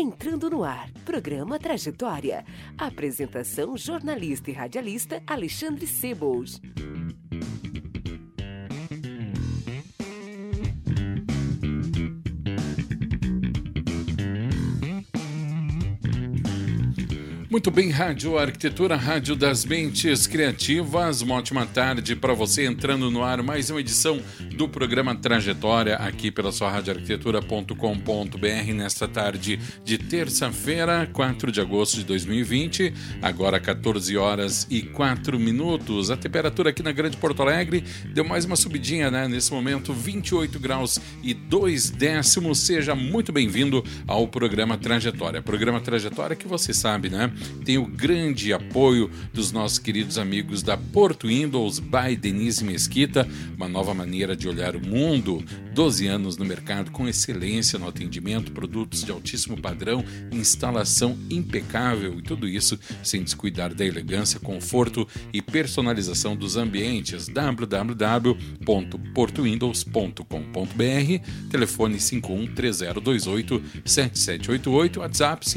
Entrando no ar, programa Trajetória. Apresentação jornalista e radialista Alexandre Sebold. Muito bem, Rádio Arquitetura, Rádio das Mentes Criativas. Uma ótima tarde para você entrando no ar mais uma edição do programa Trajetória aqui pela sua radioarquitetura.com.br nesta tarde de terça-feira, 4 de agosto de 2020, agora 14 horas e 4 minutos. A temperatura aqui na Grande Porto Alegre deu mais uma subidinha, né? Nesse momento, 28 graus e 2 décimos. Seja muito bem-vindo ao programa Trajetória. Programa Trajetória que você sabe, né? Tem o grande apoio dos nossos queridos amigos da Porto Windows by Denise Mesquita, uma nova maneira de olhar o mundo. 12 anos no mercado com excelência no atendimento, produtos de altíssimo padrão, instalação impecável e tudo isso sem descuidar da elegância, conforto e personalização dos ambientes. www.portowindows.com.br, telefone 513028 7788, WhatsApp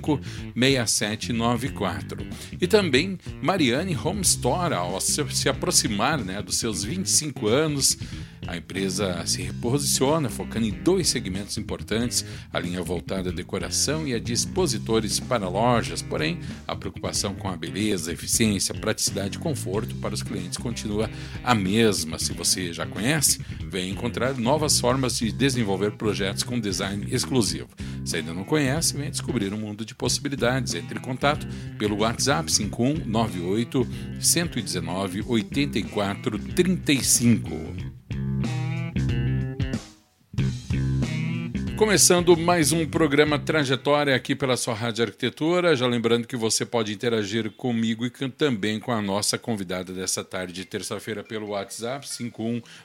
5199235 6794. E também Mariane Home Store, ao se aproximar né, dos seus 25 anos, a empresa se reposiciona, focando em dois segmentos importantes: a linha voltada à decoração e a de expositores para lojas. Porém, a preocupação com a beleza, eficiência, praticidade e conforto para os clientes continua a mesma. Se você já conhece, vem encontrar novas formas de desenvolver projetos com design exclusivo. Se ainda não conhece, vem descobrir um mundo de possibilidades. Entre em contato pelo WhatsApp 5198 119 8435. Começando mais um programa Trajetória aqui pela sua Rádio Arquitetura. Já lembrando que você pode interagir comigo e também com a nossa convidada dessa tarde de terça-feira pelo WhatsApp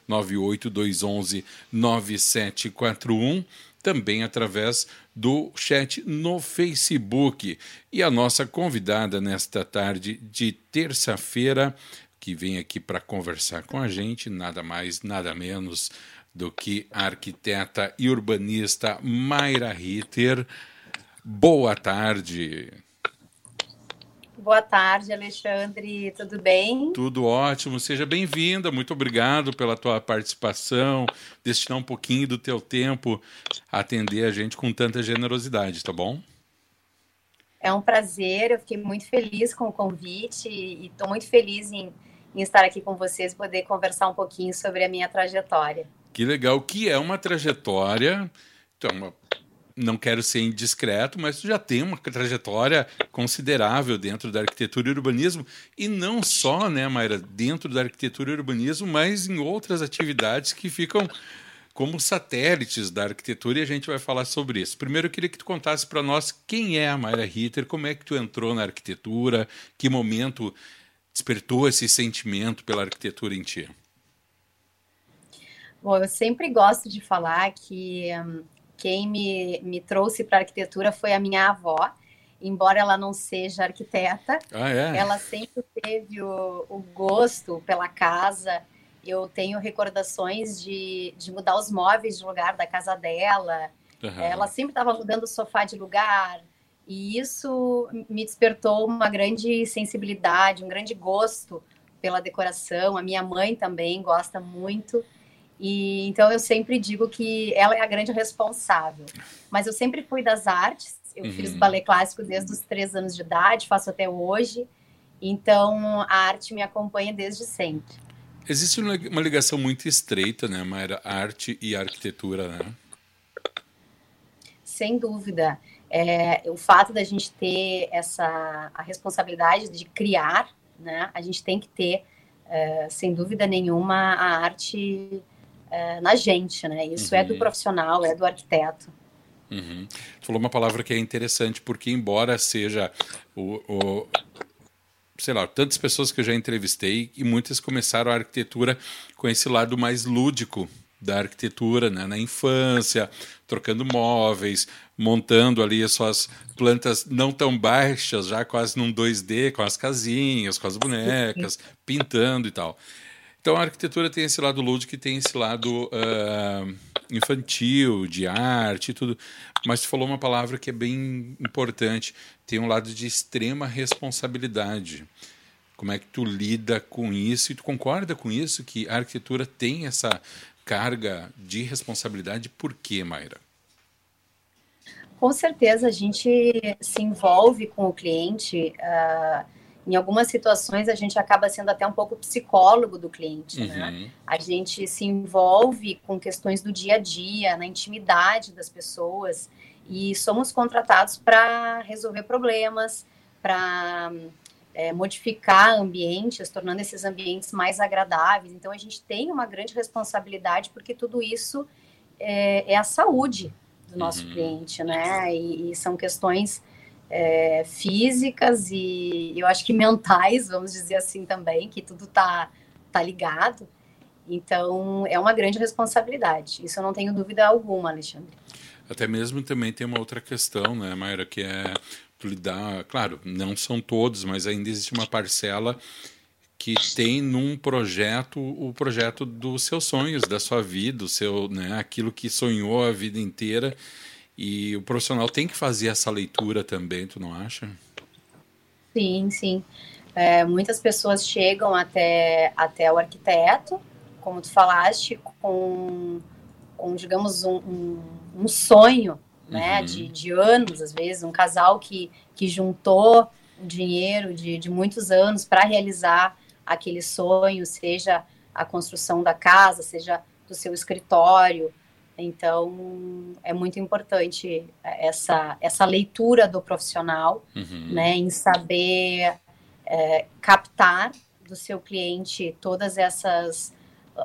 51982119741, também através do chat no Facebook. E a nossa convidada nesta tarde de terça-feira, que vem aqui para conversar com a gente, nada mais, nada menos do que a arquiteta e urbanista Mayra Ritter. Boa tarde. Boa tarde, Alexandre. Tudo bem? Tudo ótimo. Seja bem-vinda. Muito obrigado pela tua participação, destinar um pouquinho do teu tempo a atender a gente com tanta generosidade, tá bom? É um prazer. Eu fiquei muito feliz com o convite e estou muito feliz em, em estar aqui com vocês, poder conversar um pouquinho sobre a minha trajetória. Que legal, que é uma trajetória. Então, não quero ser indiscreto, mas tu já tem uma trajetória considerável dentro da arquitetura e urbanismo, e não só, né, Mayra, dentro da arquitetura e urbanismo, mas em outras atividades que ficam como satélites da arquitetura, e a gente vai falar sobre isso. Primeiro, eu queria que tu contasse para nós quem é a Mayra Ritter, como é que tu entrou na arquitetura, que momento despertou esse sentimento pela arquitetura em ti. Bom, eu sempre gosto de falar que um, quem me, me trouxe para a arquitetura foi a minha avó, embora ela não seja arquiteta, ah, é? ela sempre teve o, o, gosto pela casa. Eu tenho recordações de, de mudar os móveis de lugar da casa dela. Uhum. Ela sempre estava mudando o sofá de lugar. E isso me despertou uma grande sensibilidade, um grande gosto pela decoração. A minha mãe também gosta muito. E então eu sempre digo que ela é a grande responsável. Mas eu sempre fui das artes. Eu uhum. fiz balé clássico desde os três anos de idade, faço até hoje. Então a arte me acompanha desde sempre. Existe uma ligação muito estreita, né, Mayra? Arte e arquitetura, né? Sem dúvida. É, o fato da gente ter essa a responsabilidade de criar, né? A gente tem que ter, é, sem dúvida nenhuma, a arte é, na gente, né? Isso uhum. é do uhum. profissional, é do arquiteto. Uhum. falou uma palavra que é interessante, porque embora seja o, o, sei lá, tantas pessoas que eu já entrevistei e muitas começaram a arquitetura com esse lado mais lúdico da arquitetura, né? na infância, trocando móveis, montando ali as suas plantas não tão baixas, já quase num 2D, com as casinhas, com as bonecas, pintando e tal. Então a arquitetura tem esse lado lúdico e tem esse lado uh, infantil, de arte e tudo. Mas tu falou uma palavra que é bem importante, tem um lado de extrema responsabilidade. Como é que tu lida com isso? E tu concorda com isso, que a arquitetura tem essa carga de responsabilidade? Por quê, Mayra? Com certeza, a gente se envolve com o cliente. Uh, em algumas situações, a gente acaba sendo até um pouco psicólogo do cliente. Né? Uhum. Né? A gente se envolve com questões do dia a dia, na intimidade das pessoas e somos contratados para resolver problemas, para é, modificar ambientes, tornando esses ambientes mais agradáveis. Então, a gente tem uma grande responsabilidade, porque tudo isso é, é a saúde do nosso uhum. cliente, né? E, e são questões é, físicas e eu acho que mentais, vamos dizer assim também, que tudo tá, tá ligado. Então, é uma grande responsabilidade. Isso eu não tenho dúvida alguma, Alexandre. Até mesmo também tem uma outra questão, né, Mayra, que é lidar, claro, não são todos, mas ainda existe uma parcela que tem num projeto o projeto dos seus sonhos, da sua vida, o seu, né, aquilo que sonhou a vida inteira. E o profissional tem que fazer essa leitura também, tu não acha? Sim, sim. É, muitas pessoas chegam até, até o arquiteto, como tu falaste, com, com digamos, um, um um sonho, né, uhum. de, de anos, às vezes, um casal que, que juntou dinheiro de, de muitos anos para realizar aquele sonho, seja a construção da casa, seja do seu escritório. Então, é muito importante essa, essa leitura do profissional, uhum. né, em saber é, captar do seu cliente todas essas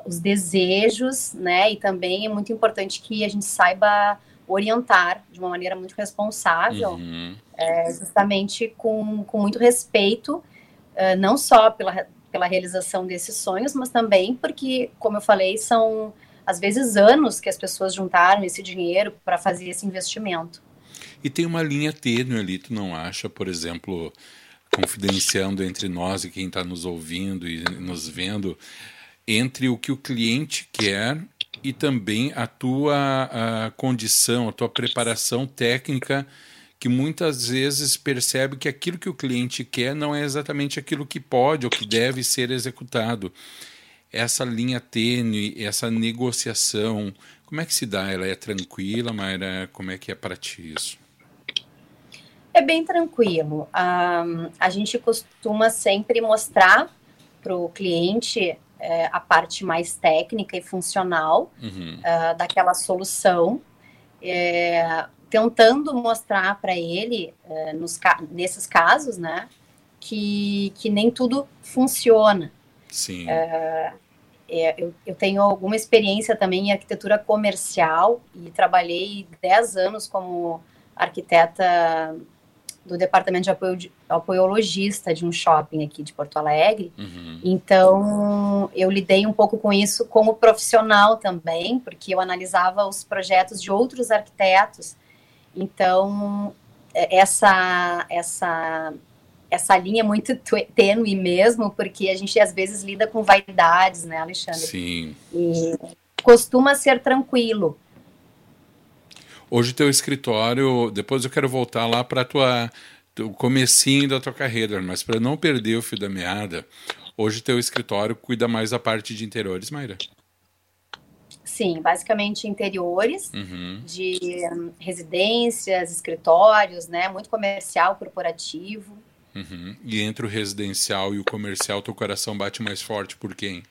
os desejos, né? E também é muito importante que a gente saiba orientar de uma maneira muito responsável, uhum. é, justamente com, com muito respeito, uh, não só pela, pela realização desses sonhos, mas também porque, como eu falei, são às vezes anos que as pessoas juntaram esse dinheiro para fazer esse investimento. E tem uma linha tênue ali, tu não acha, por exemplo, confidenciando entre nós e quem está nos ouvindo e nos vendo, entre o que o cliente quer e também a tua a condição, a tua preparação técnica, que muitas vezes percebe que aquilo que o cliente quer não é exatamente aquilo que pode ou que deve ser executado. Essa linha tênue, essa negociação, como é que se dá? Ela é tranquila, Mayra? Como é que é para ti isso? É bem tranquilo. Um, a gente costuma sempre mostrar para o cliente é, a parte mais técnica e funcional uhum. uh, daquela solução, é, tentando mostrar para ele, é, nos, nesses casos, né, que, que nem tudo funciona. Sim. É, é, eu, eu, tenho alguma experiência também em arquitetura comercial e trabalhei 10 anos como arquiteta do departamento de apoio, de, apoio logista de um shopping aqui de Porto Alegre. Uhum. Então, eu lidei um pouco com isso como profissional também, porque eu analisava os projetos de outros arquitetos. Então, é, essa essa essa linha é muito tênue mesmo, porque a gente às vezes lida com vaidades, né, Alexandre? Sim. E costuma ser tranquilo. Hoje teu escritório, depois eu quero voltar lá para tua o comecinho da tua carreira, mas para não perder o fio da meada, hoje teu escritório cuida mais da parte de interiores, Mayra? Sim, basicamente interiores uhum. de um, residências, escritórios, né? Muito comercial, corporativo. Uhum. E entre o residencial e o comercial, teu coração bate mais forte por quem?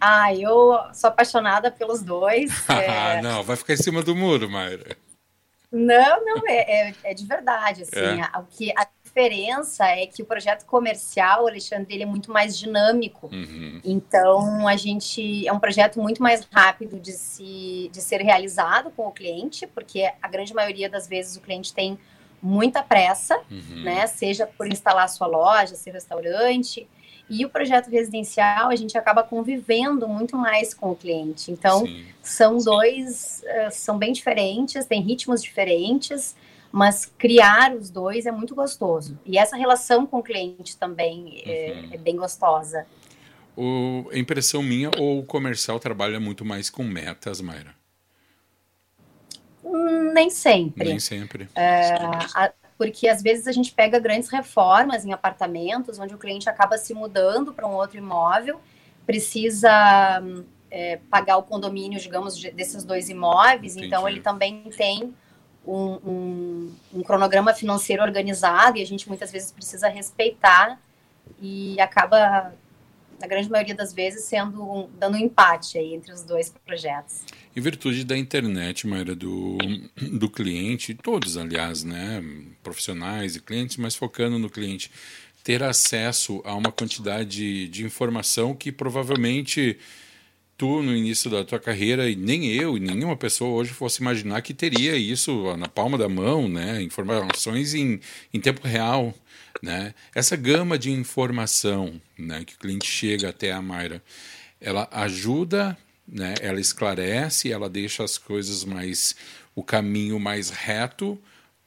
Ah, eu sou apaixonada pelos dois. é... não, vai ficar em cima do muro, Mayra. Não, não, é, é, é de verdade, assim, é. o que, a diferença é que o projeto comercial, Alexandre, ele é muito mais dinâmico. Uhum. Então, a gente é um projeto muito mais rápido de, se, de ser realizado com o cliente, porque a grande maioria das vezes o cliente tem muita pressa, uhum. né? Seja por instalar sua loja, seu restaurante. E o projeto residencial, a gente acaba convivendo muito mais com o cliente. Então, Sim. são dois, uh, são bem diferentes, têm ritmos diferentes, mas criar os dois é muito gostoso. E essa relação com o cliente também é, uhum. é, é bem gostosa. O, a impressão minha, ou o comercial trabalha muito mais com metas, Mayra? Nem sempre. Nem sempre. É, a, porque às vezes a gente pega grandes reformas em apartamentos, onde o cliente acaba se mudando para um outro imóvel, precisa é, pagar o condomínio, digamos, de, desses dois imóveis, Entendi. então ele também tem um, um, um, cronograma financeiro organizado e a gente muitas vezes precisa respeitar e acaba, na grande maioria das vezes, sendo um, dando um empate aí entre os dois projetos. Em virtude da internet, Maíra, do, do cliente, todos, aliás, né, profissionais e clientes, mas focando no cliente, ter acesso a uma quantidade de informação que provavelmente tu, no início da tua carreira, e nem eu, e nenhuma pessoa hoje fosse imaginar que teria isso na palma da mão, né, informações em, em tempo real, né, essa gama de informação, né, que o cliente chega até a Mayra, ela ajuda né? Ela esclarece, ela deixa as coisas mais o caminho mais reto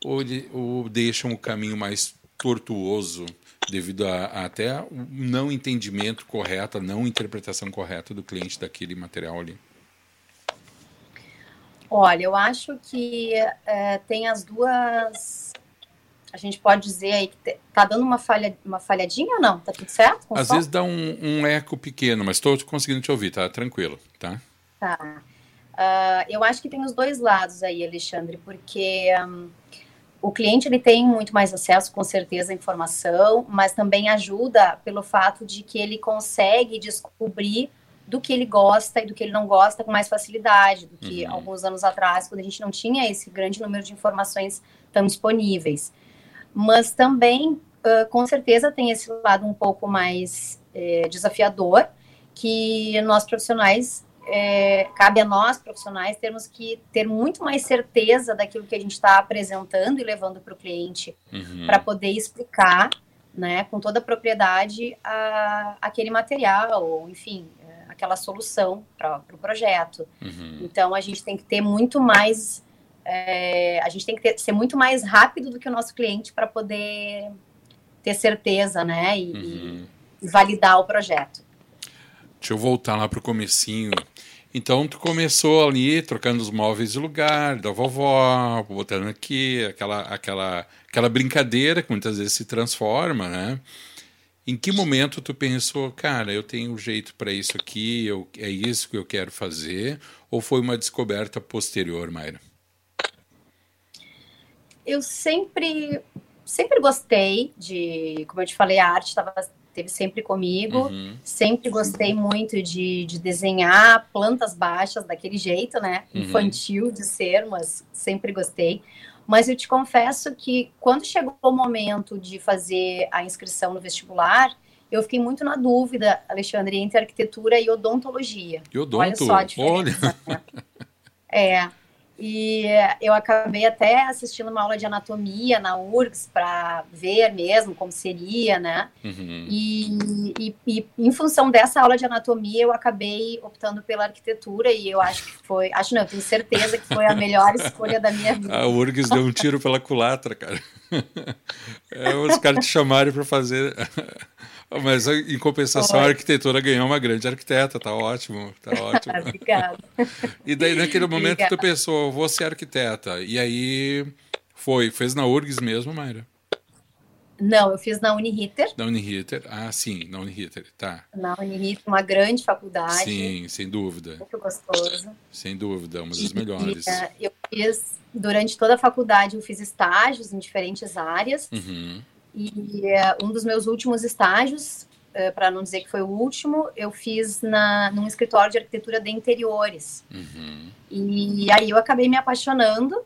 ou, ou deixam o caminho mais tortuoso devido a, a até o não entendimento correto, a não interpretação correta do cliente daquele material ali. Olha, eu acho que é, tem as duas a gente pode dizer aí que tá dando uma, falha, uma falhadinha ou não? Tá tudo certo? Às som? vezes dá um, um, eco pequeno, mas estou conseguindo te ouvir, tá tranquilo, tá? Tá. Uh, eu acho que tem os dois lados aí, Alexandre, porque um, o cliente ele tem muito mais acesso, com certeza, à informação, mas também ajuda pelo fato de que ele consegue descobrir do que ele gosta e do que ele não gosta com mais facilidade do que uhum. alguns anos atrás, quando a gente não tinha esse grande número de informações tão disponíveis mas também, uh, com certeza, tem esse lado um pouco mais é, desafiador, que nós profissionais, é, cabe a nós profissionais termos que ter muito mais certeza daquilo que a gente está apresentando e levando para o cliente, uhum. para poder explicar, né, com toda a propriedade, a, aquele material, ou enfim, é, aquela solução para o pro projeto. Uhum. Então, a gente tem que ter muito mais é, a gente tem que ter, ser muito mais rápido do que o nosso cliente para poder ter certeza, né? E, uhum. e, validar o projeto. Deixa eu voltar lá para o comecinho. Então, tu começou ali trocando os móveis de lugar da vovó, botando aqui, aquela, aquela, aquela brincadeira que muitas vezes se transforma, né? Em que momento tu pensou, cara, eu tenho um jeito para isso aqui, eu, é isso que eu quero fazer? Ou foi uma descoberta posterior, Mayra? Eu sempre sempre gostei de, como eu te falei, a arte estava teve sempre comigo. Uhum. Sempre gostei muito de, de desenhar plantas baixas daquele jeito, né? Uhum. Infantil de ser, mas sempre gostei. Mas eu te confesso que quando chegou o momento de fazer a inscrição no vestibular, eu fiquei muito na dúvida, Alexandre, entre arquitetura e odontologia. E odonto? Olha só a diferença. Olha. Né? É, e eu acabei até assistindo uma aula de anatomia na URGS para ver mesmo como seria, né? Uhum. E, e, e, em função dessa aula de anatomia, eu acabei optando pela arquitetura e eu acho que foi, acho não, eu tenho certeza que foi a melhor escolha da minha vida. A URGS deu um tiro pela culatra, cara. É, os caras te chamaram para fazer mas em compensação, a arquitetura ganhou uma grande arquiteta, tá ótimo, tá ótimo. Obrigada. E daí, naquele momento, Obrigada. tu pensou, vou ser arquiteta. E aí foi, fez na URGS mesmo, Mayra? Não, eu fiz na Uniriter. Na Uniriter, ah, sim, na Uniriter, tá. Na Uniriter, uma grande faculdade. Sim, sem dúvida. Muito gostoso. Sem dúvida, uma das melhores. E, uh, eu fiz, durante toda a faculdade, eu fiz estágios em diferentes áreas. Uhum. E uh, um dos meus últimos estágios, eh, para não dizer que foi o último, eu fiz na, num escritório de arquitetura de interiores. Uhum. E aí eu acabei me apaixonando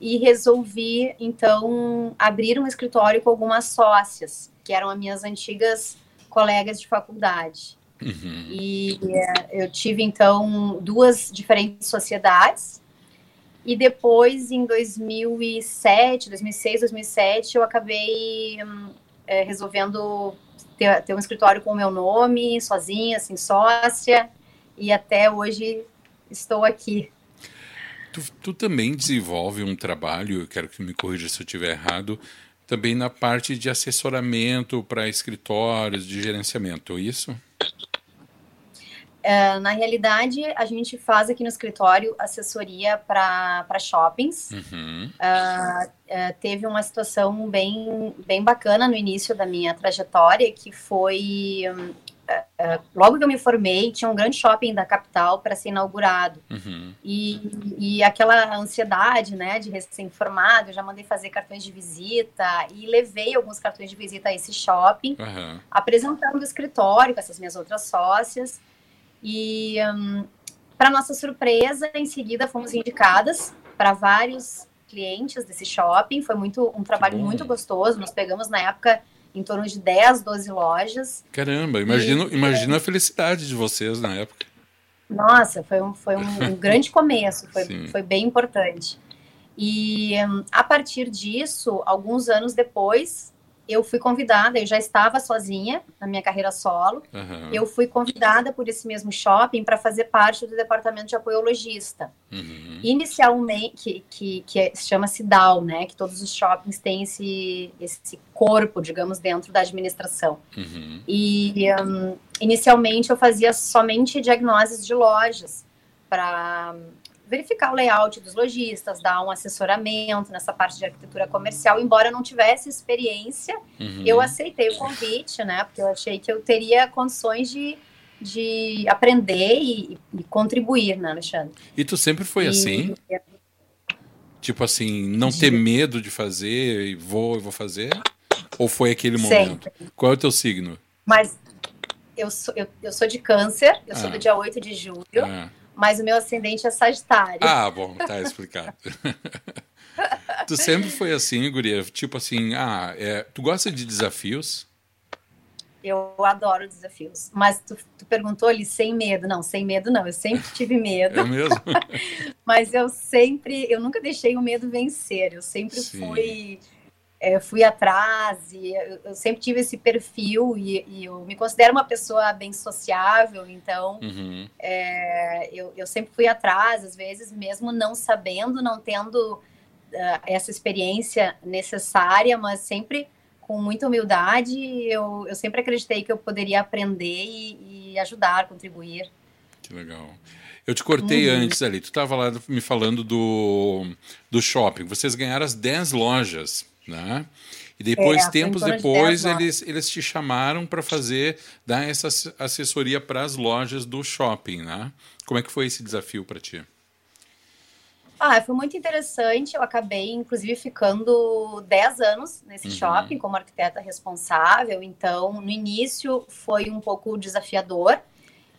e resolvi, então, abrir um escritório com algumas sócias, que eram as minhas antigas colegas de faculdade. Uhum. E é, eu tive, então, duas diferentes sociedades. E depois, em 2007, 2006, 2007, eu acabei é, resolvendo ter, ter um escritório com o meu nome, sozinha, assim, sócia. E até hoje estou aqui. Tu, tu, também desenvolve um trabalho, eu quero que me corrija se eu estiver errado, também na parte de assessoramento para escritórios, de gerenciamento, é isso? Uh, na realidade, a gente faz aqui no escritório assessoria para shoppings. Uhum. Uh, uh, teve uma situação bem, bem bacana no início da minha trajetória, que foi um, Uh, logo que eu me formei, tinha um grande shopping da capital para ser inaugurado. Uhum. E, e aquela ansiedade, né, de recém-formado, eu já mandei fazer cartões de visita e levei alguns cartões de visita a esse shopping, uhum. apresentando o escritório com essas minhas outras sócias. E, um, para nossa surpresa, em seguida fomos indicadas para vários clientes desse shopping. Foi muito um trabalho muito gostoso. Nós pegamos na época em torno de 10, 12 lojas. Caramba, imagino, e, imagino a felicidade de vocês na época. Nossa, foi um, foi um, um grande começo, foi, foi bem importante. E um, a partir disso, alguns anos depois, eu fui convidada, eu já estava sozinha na minha carreira solo, uhum. eu fui convidada por esse mesmo shopping para fazer parte do departamento de apoio logista. Uhum. Inicialmente, que, que, que se chama CIDAL, né, que todos os shoppings têm esse, esse corpo, digamos, dentro da administração. Uhum. E um, inicialmente eu fazia somente diagnoses de lojas para verificar o layout dos lojistas, dar um assessoramento nessa parte de arquitetura comercial. Embora eu não tivesse experiência, uhum. eu aceitei o convite, né? Porque eu achei que eu teria condições de, de aprender e, e contribuir, né, Alexandre? E tu sempre foi e, assim? Tipo assim, não ter medo de fazer e vou, vou fazer? Ou foi aquele momento? Sempre. Qual é o teu signo? Mas eu sou, eu, eu sou de câncer, eu ah. sou do dia 8 de julho. Ah mas o meu ascendente é Sagitário. Ah, bom, tá explicado. tu sempre foi assim, guria? Tipo assim, ah, é, tu gosta de desafios? Eu adoro desafios. Mas tu, tu, perguntou ali sem medo. Não, sem medo não. Eu sempre tive medo. É mesmo? mas eu sempre, eu nunca deixei o medo vencer. Eu sempre Sim. fui é, fui atrás e eu, eu, sempre tive esse perfil e, e, eu me considero uma pessoa bem sociável, então uhum. é, eu, eu, sempre fui atrás, às vezes mesmo não sabendo, não tendo uh, essa experiência necessária, mas sempre com muita humildade, eu, eu sempre acreditei que eu poderia aprender e, e ajudar, contribuir. Que legal. Eu te cortei uhum. antes ali, tu estava lá me falando do, do shopping. Vocês ganharam as 10 lojas né? E depois, é, tempos depois, de eles, eles te chamaram para fazer, dar essa assessoria para as lojas do shopping, né? Como é que foi esse desafio para ti? Ah, foi muito interessante. Eu acabei, inclusive, ficando 10 anos nesse uhum. shopping como arquiteta responsável. Então, no início foi um pouco desafiador.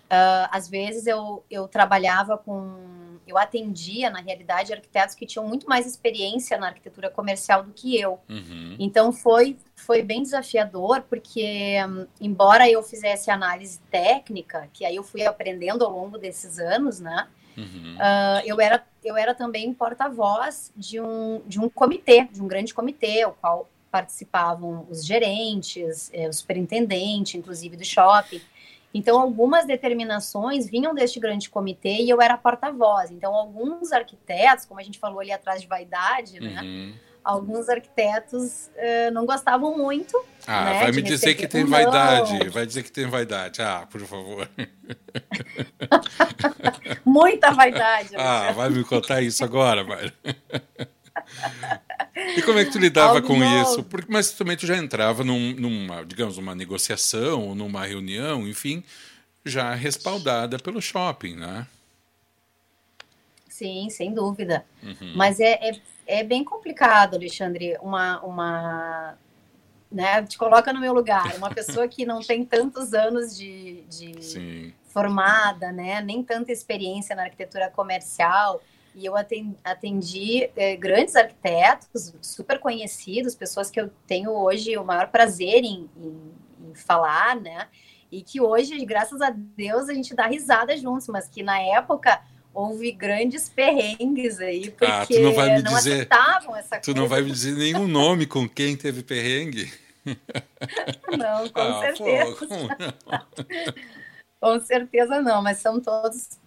Uh, às vezes eu, eu trabalhava com. Eu atendia, na realidade, arquitetos que tinham muito mais experiência na arquitetura comercial do que eu. Uhum. Então foi, foi bem desafiador, porque, um, embora eu fizesse análise técnica, que aí eu fui aprendendo ao longo desses anos, né? Uhum. Uh, eu, era, eu era também porta-voz de um, de um comitê, de um grande comitê, o qual participavam os gerentes, eh, o superintendente, inclusive do shopping. Então, algumas determinações vinham deste grande comitê e eu era porta-voz. Então, alguns arquitetos, como a gente falou ali atrás de vaidade, né? Uhum. Alguns arquitetos uh, não gostavam muito. Ah, né, vai me dizer que tem vaidade. Vai dizer que tem vaidade. Ah, por favor. Muita vaidade. ah, vai me contar isso agora, Mário. E como é que tu lidava Algo com novo. isso? Porque, mas também tu já entrava num, numa, digamos, uma negociação, numa reunião, enfim, já respaldada pelo shopping, né? Sim, sem dúvida. Uhum. Mas é, é, é, bem complicado, Alexandre, uma, uma né, te coloca no meu lugar, uma pessoa que não tem tantos anos de, de formada, né, nem tanta experiência na arquitetura comercial, E eu atendi é, grandes arquitetos, super conhecidos, pessoas que eu tenho hoje o maior prazer em, em, em falar, né? E que hoje, graças a Deus, a gente dá risada juntos, mas que na época houve grandes perrengues aí, porque ah, tu não, vai me não dizer, aceitavam essa tu coisa. Tu não vai me dizer nenhum nome com quem teve perrengue? Não, com ah, certeza. Pô, com certeza não, mas são todos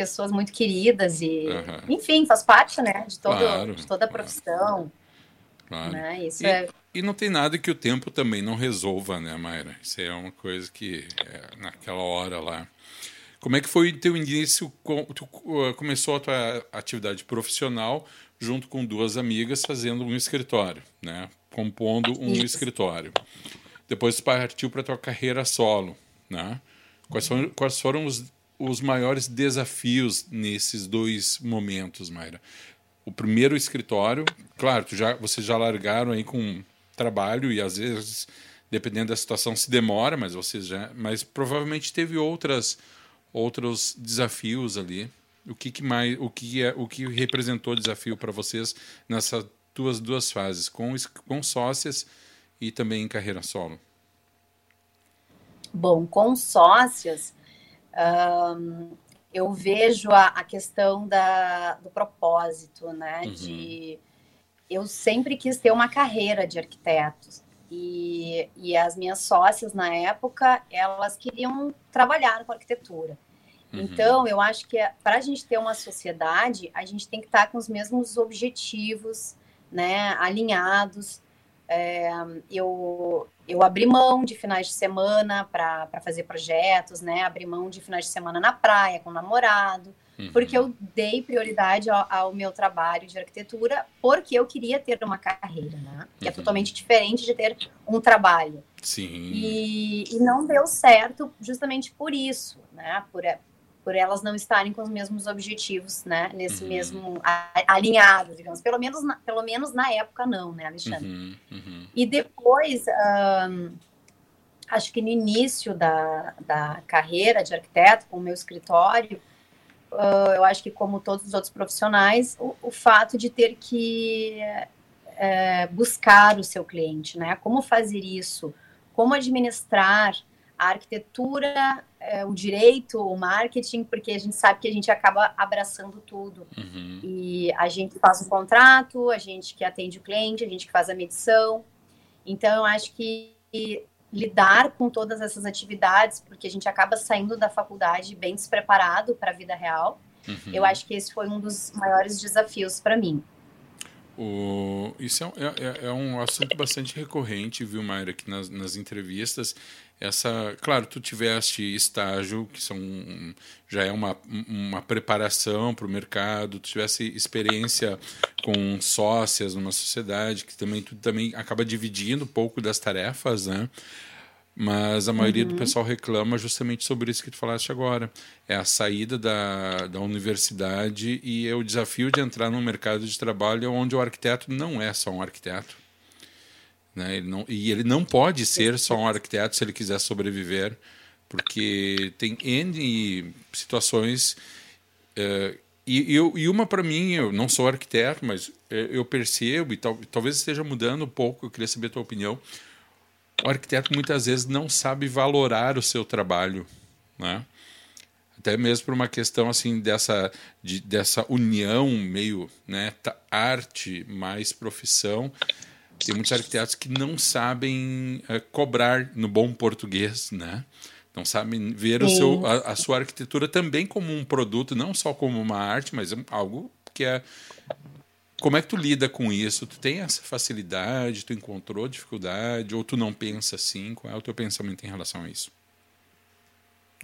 pessoas muito queridas e, uhum. enfim, faz parte, né, de, todo, claro, de toda a profissão. Claro. Né? Isso e, é... e não tem nada que o tempo também não resolva, né, Mayra? Isso é uma coisa que é, naquela hora lá. Como é que foi o teu início? Tu uh, começou a tua atividade profissional junto com duas amigas fazendo um escritório, né? Compondo um Isso. escritório. Depois partiu para tua carreira solo, né? Quais foram, quais foram os, os maiores desafios nesses dois momentos, Mayra? O primeiro escritório, claro, já, vocês já largaram aí com trabalho e às vezes, dependendo da situação, se demora, mas vocês já, mas provavelmente teve outras outros desafios ali. O que, que mais, o que é, o que representou desafio para vocês nessas duas duas fases, com com sócias e também em carreira solo? Bom, com sócias, um, eu vejo a, a, questão da, do propósito, né? Uhum. De eu sempre quis ter uma carreira de arquitetos. E, e as minhas sócias na época, elas queriam trabalhar com arquitetura. Uhum. Então, eu acho que para a gente ter uma sociedade, a gente tem que estar tá com os mesmos objetivos, né, alinhados. É, eu, eu abri mão de finais de semana para fazer projetos, né, abri mão de finais de semana na praia com o namorado, uhum. porque eu dei prioridade ao, ao, meu trabalho de arquitetura, porque eu queria ter uma carreira, né, que é uhum. é totalmente diferente de ter um trabalho. Sim. E, e não deu certo justamente por isso, né, por, por elas não estarem com os mesmos objetivos, né, nesse uhum. mesmo alinhado, digamos, pelo menos na, pelo menos na época não, né, Alexandre. Uhum, uhum. E depois, um, acho que no início da, da carreira de arquiteto, com o meu escritório, uh, eu acho que como todos os outros profissionais, o, o fato de ter que é, buscar o seu cliente, né, como fazer isso, como administrar a arquitetura, é, o direito, o marketing, porque a gente sabe que a gente acaba abraçando tudo. Uhum. E a gente faz o contrato, a gente que atende o cliente, a gente que faz a medição. Então, eu acho que lidar com todas essas atividades, porque a gente acaba saindo da faculdade bem despreparado para a vida real, uhum. eu acho que esse foi um dos maiores desafios para mim. O, isso é, é, é, um assunto bastante recorrente, viu, Mayra, aqui nas, nas entrevistas. Essa, claro, tu tiveste estágio, que são já é uma, uma preparação para o mercado, tu tivesse experiência com sócias numa sociedade, que também tu também acaba dividindo um pouco das tarefas, né? Mas a maioria uhum. do pessoal reclama justamente sobre isso que tu falaste agora. É a saída da, da universidade e é o desafio de entrar no mercado de trabalho onde o arquiteto não é só um arquiteto. Né? Ele não, e ele não pode ser só um arquiteto se ele quiser sobreviver, porque tem N situações. Uh, e, eu, e uma para mim, eu não sou arquiteto, mas eu percebo, e tal, talvez esteja mudando um pouco, eu queria saber a tua opinião o arquiteto muitas vezes não sabe valorar o seu trabalho, né? Até mesmo por uma questão assim dessa, de, dessa união meio né, arte mais profissão. Tem muitos arquitetos que não sabem é, cobrar no bom português, né? Não sabem ver o seu, a, a sua arquitetura também como um produto, não só como uma arte, mas algo que é como é que tu lida com isso? Tu tem essa facilidade? Tu encontrou dificuldade? Ou tu não pensa assim? Qual é o teu pensamento em relação a isso?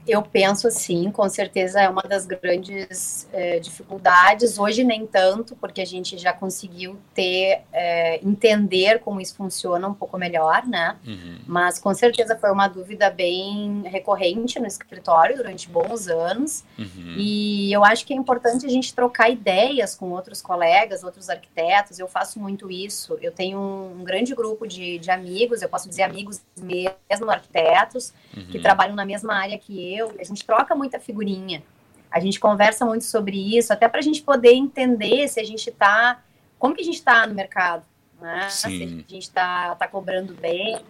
Eu penso assim, com certeza é uma das grandes é, dificuldades. Hoje nem tanto, porque a gente já conseguiu ter, é, entender como isso funciona um pouco melhor, né? Uhum. Mas com certeza foi uma dúvida bem recorrente no escritório durante bons anos. Uhum. E eu acho que é importante a gente trocar ideias com outros colegas, outros arquitetos. Eu faço muito isso. Eu tenho um, um grande grupo de, de amigos, eu posso dizer amigos mesmo arquitetos, uhum. que trabalham na mesma área que eu, a gente troca muita figurinha. a gente conversa muito sobre isso, até para a gente poder entender se a gente está, como que a gente está no mercado, né? Se a gente está tá cobrando bem.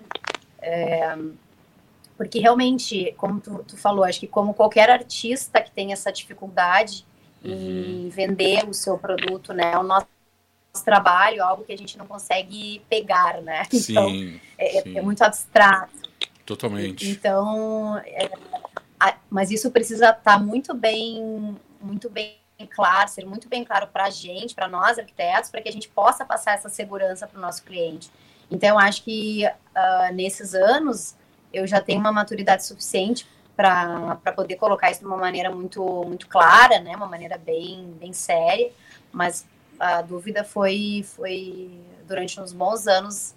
É, porque realmente, como tu, tu, falou, acho que como qualquer artista que tem essa dificuldade uhum. em vender o seu produto, né? O nosso trabalho é algo que a gente não consegue pegar, né? Então, sim, é, sim. é muito abstrato. Totalmente. Então, é, mas isso precisa estar tá muito bem, muito bem claro, ser muito bem claro para a gente, para nós arquitetos, para que a gente possa passar essa segurança para o nosso cliente. Então, acho que uh, nesses anos eu já tenho uma maturidade suficiente para poder colocar isso de uma maneira muito, muito clara, né, uma maneira bem, bem séria, mas a dúvida foi, foi durante uns bons anos,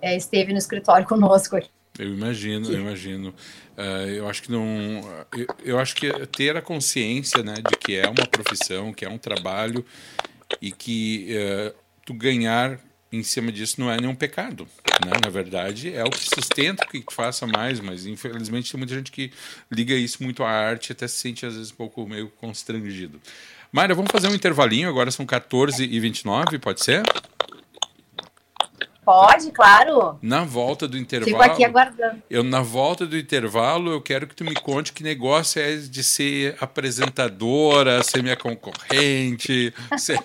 é, esteve no escritório conosco aqui. Eu imagino, eu imagino. Uh, eu acho que não. Eu, eu, acho que ter a consciência, né, de que é uma profissão, que é um trabalho e que uh, tu ganhar em cima disso não é nenhum pecado. Né? Na verdade, é o que sustenta que tu faça mais, mas infelizmente tem muita gente que liga isso muito à arte e até se sente às vezes um pouco meio constrangido. Mayra, vamos fazer um intervalinho, agora são 14 e 29 pode ser? Pode, claro. Na volta do intervalo. Fico aqui aguardando. Eu, na volta do intervalo, eu quero que tu me conte que negócio é de ser apresentadora, ser minha concorrente, ser,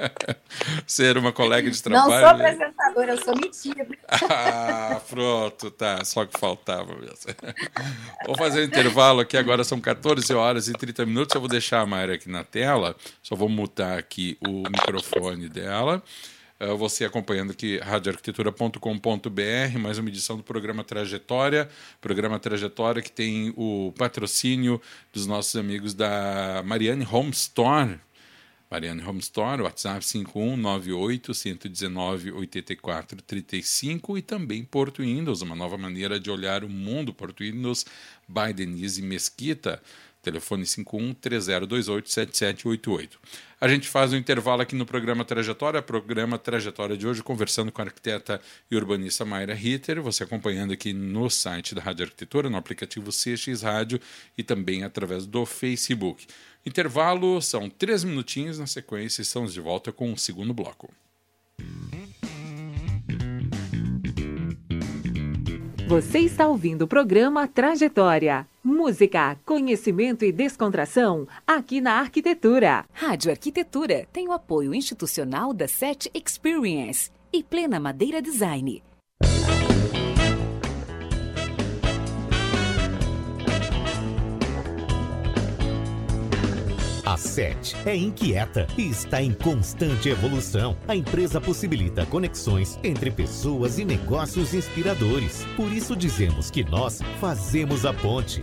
ser uma colega de trabalho. Não sou apresentadora, eu sou metida. ah, pronto, tá. Só que faltava mesmo. Vou fazer o um intervalo aqui, agora são 14 horas e 30 minutos. Eu vou deixar a Mayra aqui na tela, só vou mutar aqui o microfone dela. Eh, você acompanhando aqui radioarquitetura.com.br, mais uma edição do programa Trajetória, programa Trajetória que tem o patrocínio dos nossos amigos da Mariane Home Store. Mariane Home Store, WhatsApp 5198 119 84 35 e também Porto Windows, uma nova maneira de olhar o mundo. Porto Windows by Denise Mesquita telefone 51 3028 7788. A gente faz um intervalo aqui no programa Trajetória, programa Trajetória de hoje, conversando com a arquiteta e urbanista Mayra Ritter, você acompanhando aqui no site da Rádio Arquitetura, no aplicativo CX Rádio e também através do Facebook. Intervalo são três minutinhos, na sequência estamos de volta com o segundo bloco. Você está ouvindo o programa Trajetória. Música, conhecimento e descontração aqui na Arquitetura. Rádio Arquitetura tem o apoio institucional da SET Experience e Plena Madeira Design. A SET é inquieta e está em constante evolução. A empresa possibilita conexões entre pessoas e negócios inspiradores. Por isso dizemos que nós fazemos a ponte.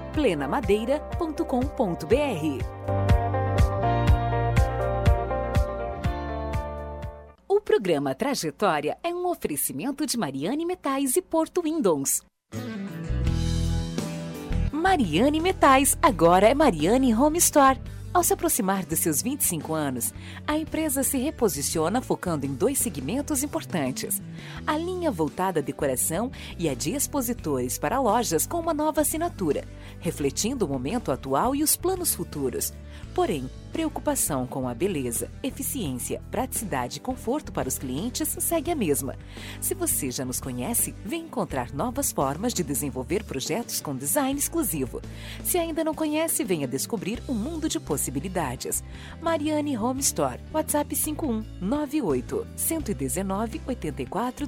plenamadeira.com.br O programa Trajetória é um oferecimento de Mariane Metais e Porto Windows. Mariane Metais, agora é Mariane Home Store. Ao se aproximar dos seus 25 anos, a empresa se reposiciona focando em dois segmentos importantes: a linha voltada à decoração e a de expositores para lojas com uma nova assinatura, refletindo o momento atual e os planos futuros. Porém, preocupação com a beleza, eficiência, praticidade e conforto para os clientes segue a mesma. Se você já nos conhece, vem encontrar novas formas de desenvolver projetos com design exclusivo. Se ainda não conhece, venha descobrir um mundo de possibilidades. Mariane Home Store, WhatsApp 51 98 119 84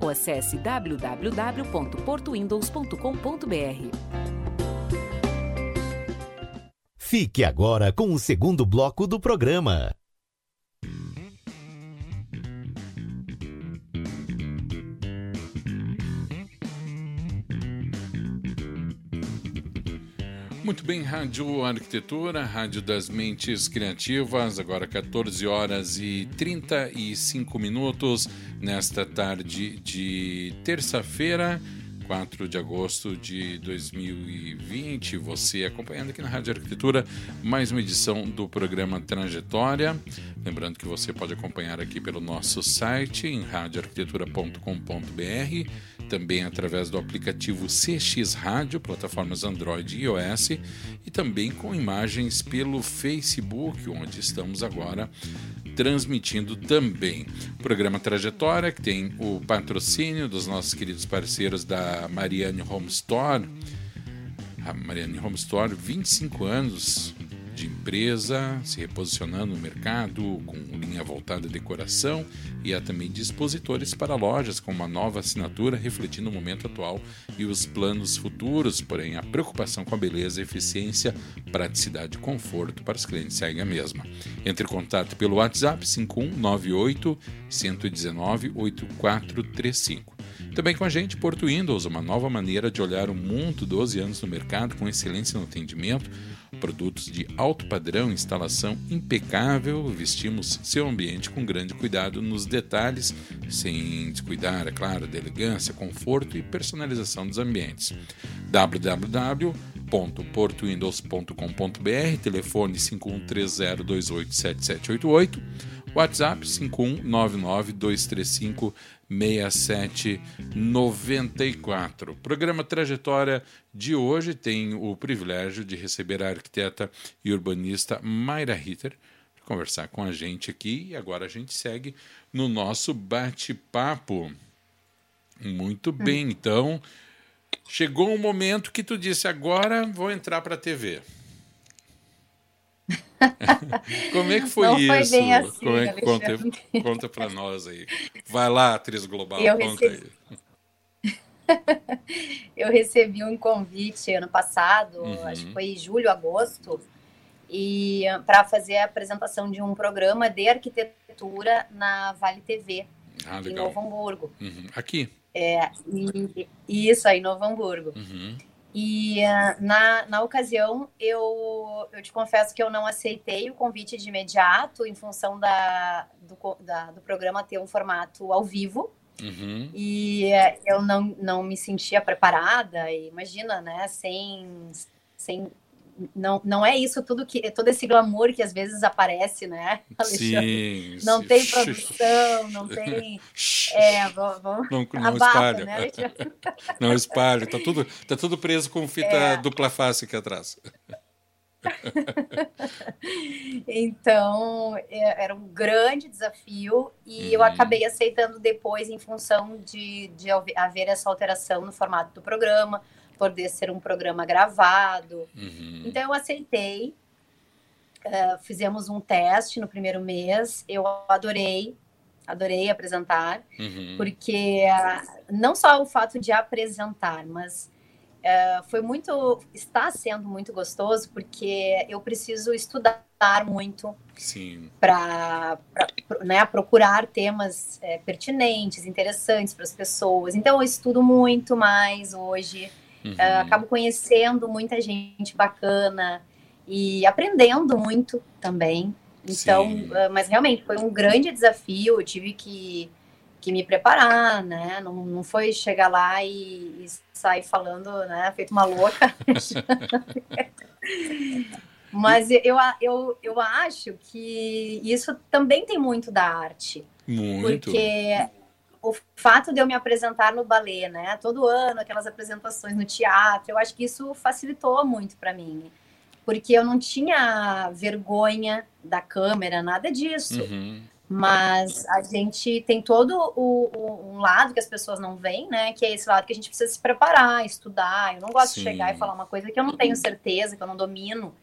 ou acesse www.portowindows.com.br. Fique agora com o segundo bloco do programa. Muito bem, Rádio Arquitetura, Rádio das Mentes Criativas, agora 14 horas e 35 minutos, nesta tarde de terça-feira, 4 de agosto de 2020. Você acompanhando aqui na Rádio Arquitetura mais uma edição do programa Trajetória. Lembrando que você pode acompanhar aqui pelo nosso site em radioarquitetura.com.br também através do aplicativo CX Rádio, plataformas Android e iOS, e também com imagens pelo Facebook, onde estamos agora transmitindo também. O programa Trajetória, que tem o patrocínio dos nossos queridos parceiros da Mariane Home Store. A Mariane Home Store, 25 anos de empresa, se reposicionando no mercado com linha voltada à decoração e há também dispositores para lojas com uma nova assinatura refletindo o momento atual e os planos futuros, porém a preocupação com a beleza, eficiência, praticidade e conforto para os clientes segue a mesma. Entre em contato pelo WhatsApp 5198 119 8435. Também com a gente, Porto Windows, uma nova maneira de olhar o mundo, 12 anos no mercado, com excelência no atendimento, produtos de alto padrão, instalação impecável, vestimos seu ambiente com grande cuidado nos detalhes, sem descuidar, é claro, da elegância, conforto e personalização dos ambientes. www.portowindows.com.br, telefone 5130287788, WhatsApp 5199235 6794. O programa Trajetória de hoje tem o privilégio de receber a arquiteta e urbanista Mayra Ritter para conversar com a gente aqui e agora a gente segue no nosso bate-papo. Muito bem, então chegou um momento que tu disse agora vou entrar para a TV. Como é que foi isso? Foi bem assim, Como é que conta, Alexandre. conta para nós aí. Vai lá, atriz global, Eu conta recebi- aí. Eu recebi um convite ano passado, Uhum. acho que foi em julho, agosto, e para fazer a apresentação de um programa de arquitetura na Vale TV, Ah, em. Novo Hamburgo. Uhum. Aqui. É, e isso aí, Novo Hamburgo. Uhum. E ah, na, na ocasião, eu, eu te confesso que eu não aceitei o convite de imediato, em função da, do, da- do programa ter um formato ao vivo. Uhum. E eh, eu não, não me sentia preparada, imagina, né? Sem. sem não, não é isso tudo que. Todo esse glamour que às vezes aparece, né, Alexandre? Sim. Não sim. tem produção, não tem. É, vamos. Não, não abafa, espalha. né? Alexandre? Não espalha. Tá tudo, tá tudo preso com fita É. dupla face aqui atrás. Então, é- era um grande desafio e eu Uhum. acabei aceitando depois em função de, de haver essa alteração no formato do programa, poder ser um programa gravado. Uhum. Então, eu aceitei. Ah, fizemos um teste no primeiro mês. Eu adorei, adorei apresentar, Uhum. porque ah, não só o fato de apresentar, mas uh, foi muito, está sendo muito gostoso, porque eu preciso estudar muito para né, procurar temas é, pertinentes, interessantes para as pessoas. Então, eu estudo muito mais hoje, uhum. uh, acabo conhecendo muita gente bacana e aprendendo muito também. Então, uh, mas realmente foi um grande desafio, eu tive que, que me preparar, né? Não, não foi chegar lá e, e sair falando, né? Feito uma louca. mas eu, eu, eu acho que isso também tem muito da arte. Muito. Porque o fato de eu me apresentar no balé, né? Todo ano, aquelas apresentações no teatro, eu acho que isso facilitou muito para mim porque eu não tinha vergonha da câmera, nada disso. Uhum. Mas a gente tem todo o, o, um lado que as pessoas não veem, né? Que é esse lado que a gente precisa se preparar, estudar. Eu não gosto Sim. de chegar e falar uma coisa que eu não tenho certeza, que eu não domino.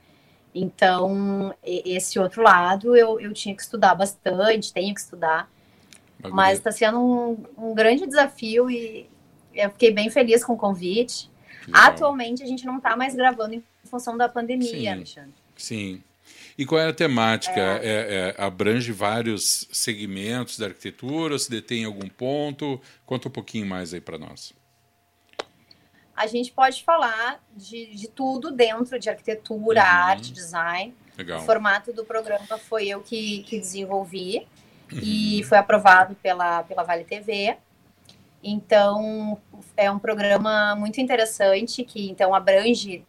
Então, esse outro lado eu, eu tinha que estudar bastante, tenho que estudar. Mas está sendo um, um, grande desafio e eu fiquei bem feliz com o convite. Atualmente a gente não está mais gravando em função da pandemia, Sim. Alexandre. Sim. E qual é a temática? É. É, é, abrange vários segmentos da arquitetura? Se detém em algum ponto? Conta um pouquinho mais aí para nós. A gente pode falar de, de tudo dentro de arquitetura, uhum. arte, design. Legal. O formato do programa foi eu que, que desenvolvi. E foi aprovado pela, pela Vale TV. Então, é um programa muito interessante que então abrange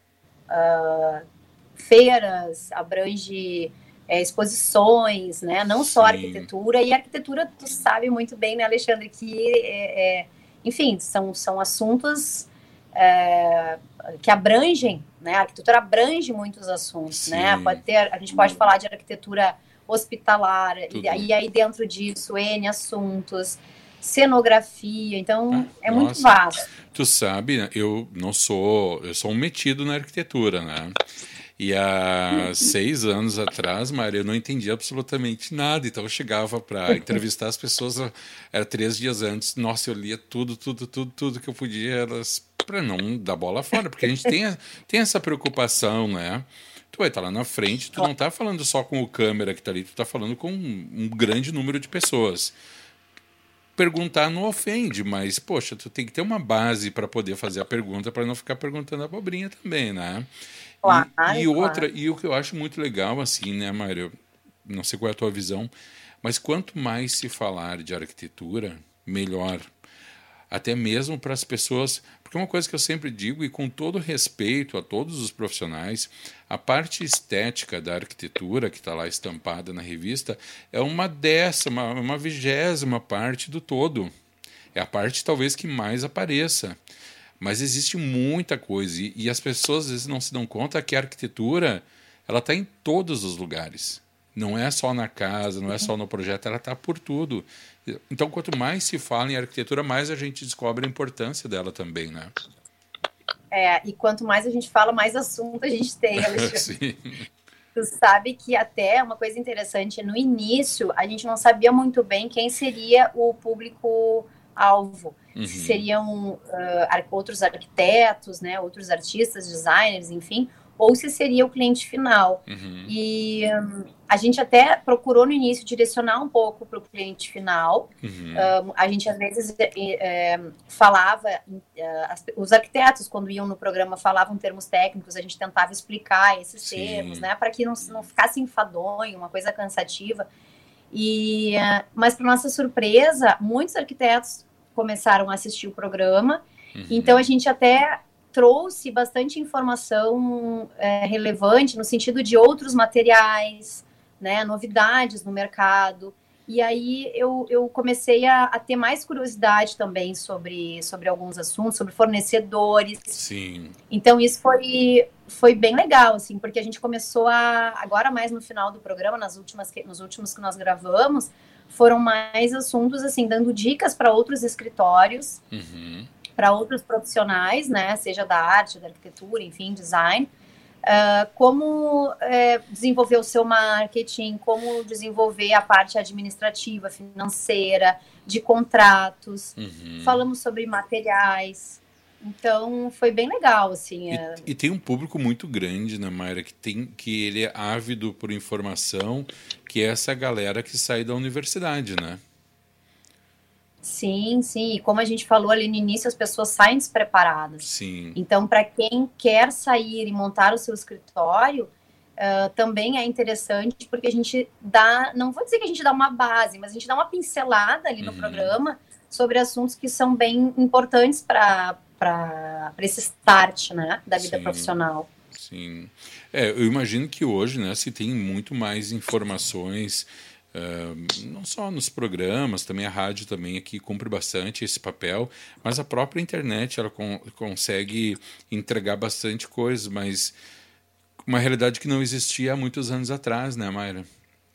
uh, feiras, abrange é, exposições, né? Não só arquitetura, e arquitetura, tu sabe muito bem, né, Alexandre, que, é, é, enfim, são, são assuntos é, que abrangem, né? A arquitetura abrange muitos assuntos? Sim. né? Pode ter, a gente pode falar de arquitetura hospitalar, e, e aí dentro disso, N assuntos, cenografia, então ah, é nossa. muito vasto. Tu sabe, né, eu não sou, eu sou um metido na arquitetura, né? E há seis anos atrás, Maria, eu não entendia absolutamente nada. Então eu chegava para entrevistar as pessoas, era três dias antes. Nossa, eu lia tudo, tudo, tudo, tudo que eu podia, elas para não dar bola fora, porque a gente tem, tem essa preocupação, né? Tu vai estar tá lá na frente, tu não está falando só com o câmera que está ali, tu está falando com um, um grande número de pessoas perguntar não ofende, mas, poxa, tu tem que ter uma base para poder fazer a pergunta, para não ficar perguntando a pobrinha também, né? Claro, e, e outra, claro. e o que eu acho muito legal, assim, né, Mário? Não sei qual é a tua visão, mas quanto mais se falar de arquitetura, melhor. Até mesmo para as pessoas porque uma coisa que eu sempre digo, e com todo respeito a todos os profissionais, a parte estética da arquitetura que está lá estampada na revista é uma décima, uma vigésima parte do todo. É a parte talvez que mais apareça. Mas existe muita coisa e, e as pessoas às vezes não se dão conta que a arquitetura ela está em todos os lugares. Não é só na casa, não é só no projeto, ela está por tudo. Então, quanto mais se fala em arquitetura, mais a gente descobre a importância dela também, né? É, e quanto mais a gente fala, mais assunto a gente tem, Alexandre. tu sabe que até uma coisa interessante, no início a gente não sabia muito bem quem seria o público-alvo. Uhum. Se seriam uh, outros arquitetos, né, outros artistas, designers, enfim, ou se seria o cliente final. Uhum. E um, a gente até procurou no início direcionar um pouco para o cliente final. Uhum. Um, a gente às vezes é, é, falava, uh, os arquitetos, quando iam no programa, falavam termos técnicos, a gente tentava explicar esses Sim. termos, né, para que não, não ficasse enfadonho, uma coisa cansativa. E, uh, mas, para nossa surpresa, muitos arquitetos começaram a assistir o programa. Uhum. Então, a gente até trouxe bastante informação é, relevante no sentido de outros materiais, né, novidades no mercado. E aí eu, eu comecei a, a, ter mais curiosidade também sobre, sobre alguns assuntos, sobre fornecedores. Sim. Então isso foi, foi bem legal, assim, porque a gente começou a, agora mais no final do programa, nas últimas, nos últimos que nós gravamos, foram mais assuntos, assim, dando dicas para outros escritórios. Uhum para outros profissionais, né, seja da arte, da arquitetura, enfim, design, uh, como uh, desenvolver o seu marketing, como desenvolver a parte administrativa, financeira, de contratos. Uhum. Falamos sobre materiais, Então foi bem legal, assim. E, é... e, tem um público muito grande, né, Mayra, que, tem, que ele é ávido por informação, que é essa galera que sai da universidade, né? Sim, sim. E como a gente falou ali no início, as pessoas saem despreparadas. Sim. Então, para quem quer sair e montar o seu escritório, uh, também é interessante, porque a gente dá, não vou dizer que a gente dá uma base, mas a gente dá uma pincelada ali no uhum. programa sobre assuntos que são bem importantes para esse start né, da vida sim, profissional. Sim. É, eu imagino que hoje né, se tem muito mais informações não só nos programas, também a rádio também aqui cumpre bastante esse papel, mas a própria internet ela con consegue entregar bastante coisa, mas uma realidade que não existia há muitos anos atrás, né, Mayra?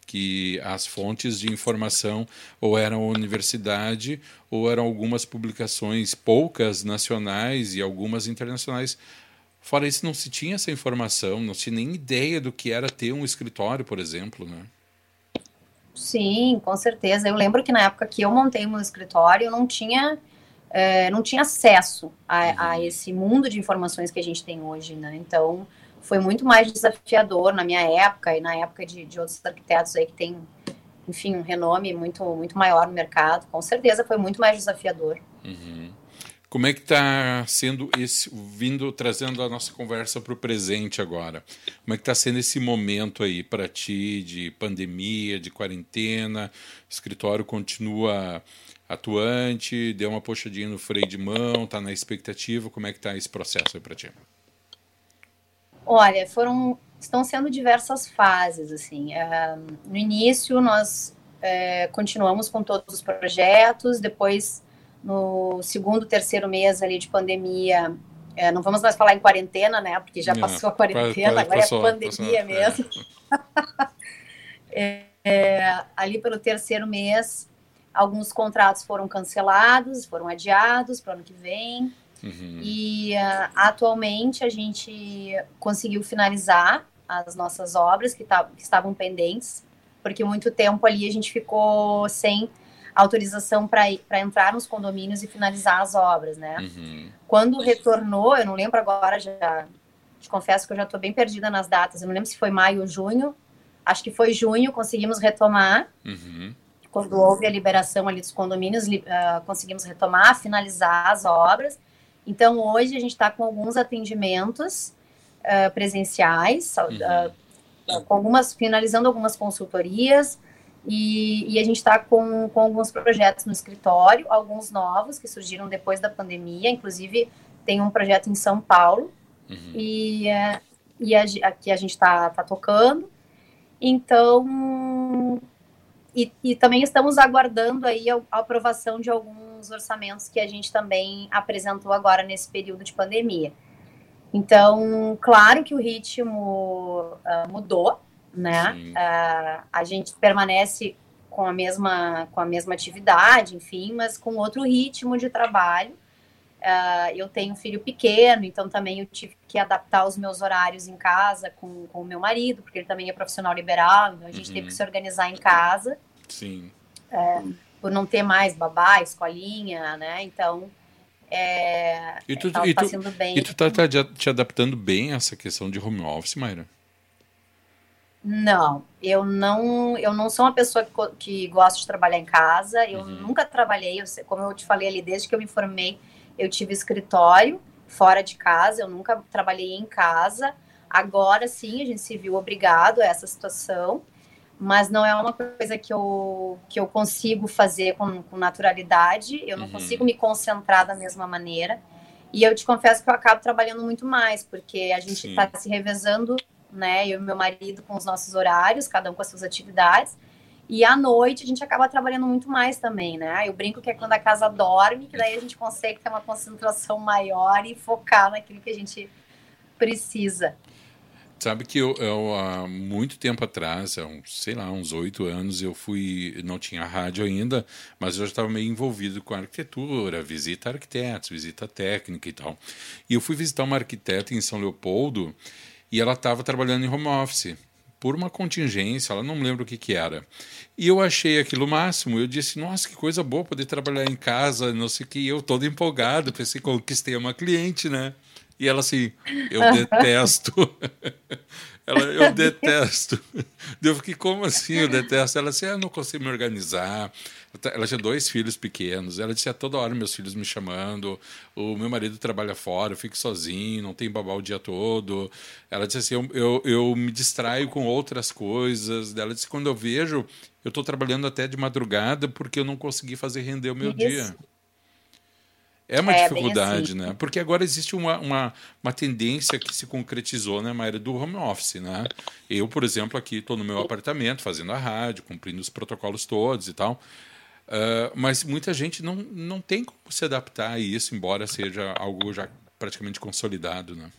Que as fontes de informação ou eram a universidade ou eram algumas publicações, poucas nacionais e algumas internacionais. Fora isso, não se tinha essa informação, não se tinha nem ideia do que era ter um escritório, por exemplo, né? Sim, com certeza. Eu lembro que na época que eu montei o meu escritório, eu não tinha, é, não tinha acesso a, a, uhum. esse mundo de informações que a gente tem hoje, né? Então, foi muito mais desafiador na minha época e na época de, de outros arquitetos aí que tem, enfim, um renome muito, muito maior no mercado. Com certeza foi muito mais desafiador. Uhum. Como é que está sendo esse, vindo, trazendo a nossa conversa para o presente agora? Como é que está sendo esse momento aí para ti de pandemia, de quarentena? O escritório continua atuante, deu uma puxadinha no freio de mão, está na expectativa? Como é que está esse processo aí para ti? Olha, foram, estão sendo diversas fases, assim. Uh, no início, nós uh, continuamos com todos os projetos, depois no segundo, terceiro mês ali de pandemia, é, não vamos mais falar em quarentena, né? Porque já passou a quarentena, agora é pandemia passou, mesmo. É. é, ali pelo terceiro mês, alguns contratos foram cancelados, foram adiados para o ano que vem. Uhum. E uh, atualmente a gente conseguiu finalizar as nossas obras que, que estavam pendentes, porque muito tempo ali a gente ficou sem autorização para entrar nos condomínios e finalizar as obras, né? Uhum. Quando retornou, eu não lembro agora, já te confesso que eu já estou bem perdida nas datas, eu não lembro se foi maio ou junho, acho que foi junho, conseguimos retomar. Uhum. Quando houve a liberação ali dos condomínios, uh, conseguimos retomar, finalizar as obras. Então, hoje a gente está com alguns atendimentos uh, presenciais, uhum. uh, com algumas, finalizando algumas consultorias, e, e a gente está com, com alguns projetos no escritório, alguns novos que surgiram depois da pandemia, inclusive tem um projeto em São Paulo, uhum. e, é, e a, aqui a gente está tá tocando. Então, e, e, também estamos aguardando aí a, a, aprovação de alguns orçamentos que a gente também apresentou agora nesse período de pandemia. Então, claro que o ritmo uh, mudou, né? Uh, a gente permanece com a mesma com a mesma atividade, enfim, mas com outro ritmo de trabalho. Uh, eu tenho um filho pequeno, então também eu tive que adaptar os meus horários em casa com, com o meu marido, porque ele também é profissional liberal, então a gente uhum. teve que se organizar em casa. Sim. É, por não ter mais babá, escolinha, né? Então, é, e tu, tá, e tu, sendo bem. E tu tá, tá te adaptando bem a essa questão de home office, Mayra? Não, eu não, eu não sou uma pessoa que, que gosta de trabalhar em casa. Eu uhum. nunca trabalhei, eu, como eu te falei ali, desde que eu me formei, eu tive escritório fora de casa. Eu nunca trabalhei em casa. Agora sim, a gente se viu obrigado a essa situação, mas não é uma coisa que eu, que eu consigo fazer com, com naturalidade. Eu não uhum. consigo me concentrar da mesma maneira. E eu te confesso que eu acabo trabalhando muito mais, porque a gente está se revezando né? Eu e meu marido com os nossos horários, cada um com as suas atividades. E à noite a gente acaba trabalhando muito mais também, né? Eu brinco que é quando a casa dorme, que daí a gente consegue ter uma concentração maior e focar naquilo que a gente precisa. Sabe que eu, eu há muito tempo atrás, há uns, sei lá, uns oito anos, eu fui, não tinha rádio ainda, mas eu já estava meio envolvido com arquitetura, visita arquitetos, visita técnica e tal. E eu fui visitar uma arquiteta em São Leopoldo e ela estava trabalhando em home office, por uma contingência, ela não lembra o que, que era. E eu achei aquilo máximo. Eu disse, nossa, que coisa boa poder trabalhar em casa, não sei o que. E eu todo empolgado, pensei, conquistei uma cliente, né? E ela assim, eu detesto. ela, eu detesto. Eu fiquei, como assim eu detesto? Ela disse, ah, eu não consigo me organizar. Ela tinha dois filhos pequenos. Ela disse, a toda hora meus filhos me chamando. O meu marido trabalha fora, eu fico sozinho, não tem babá o dia todo. Ela disse assim, eu, eu, eu me distraio com outras coisas. Ela disse, quando eu vejo, eu estou trabalhando até de madrugada porque eu não consegui fazer render o meu Isso. dia. É uma é, dificuldade, assim. né? Porque agora existe uma, uma, uma tendência que se concretizou, né, Maíra, do home office, né? Eu, por exemplo, aqui estou no meu apartamento fazendo a rádio, cumprindo os protocolos todos e tal. Uh, mas muita gente não, não tem como se adaptar a isso, embora seja algo já praticamente consolidado, né?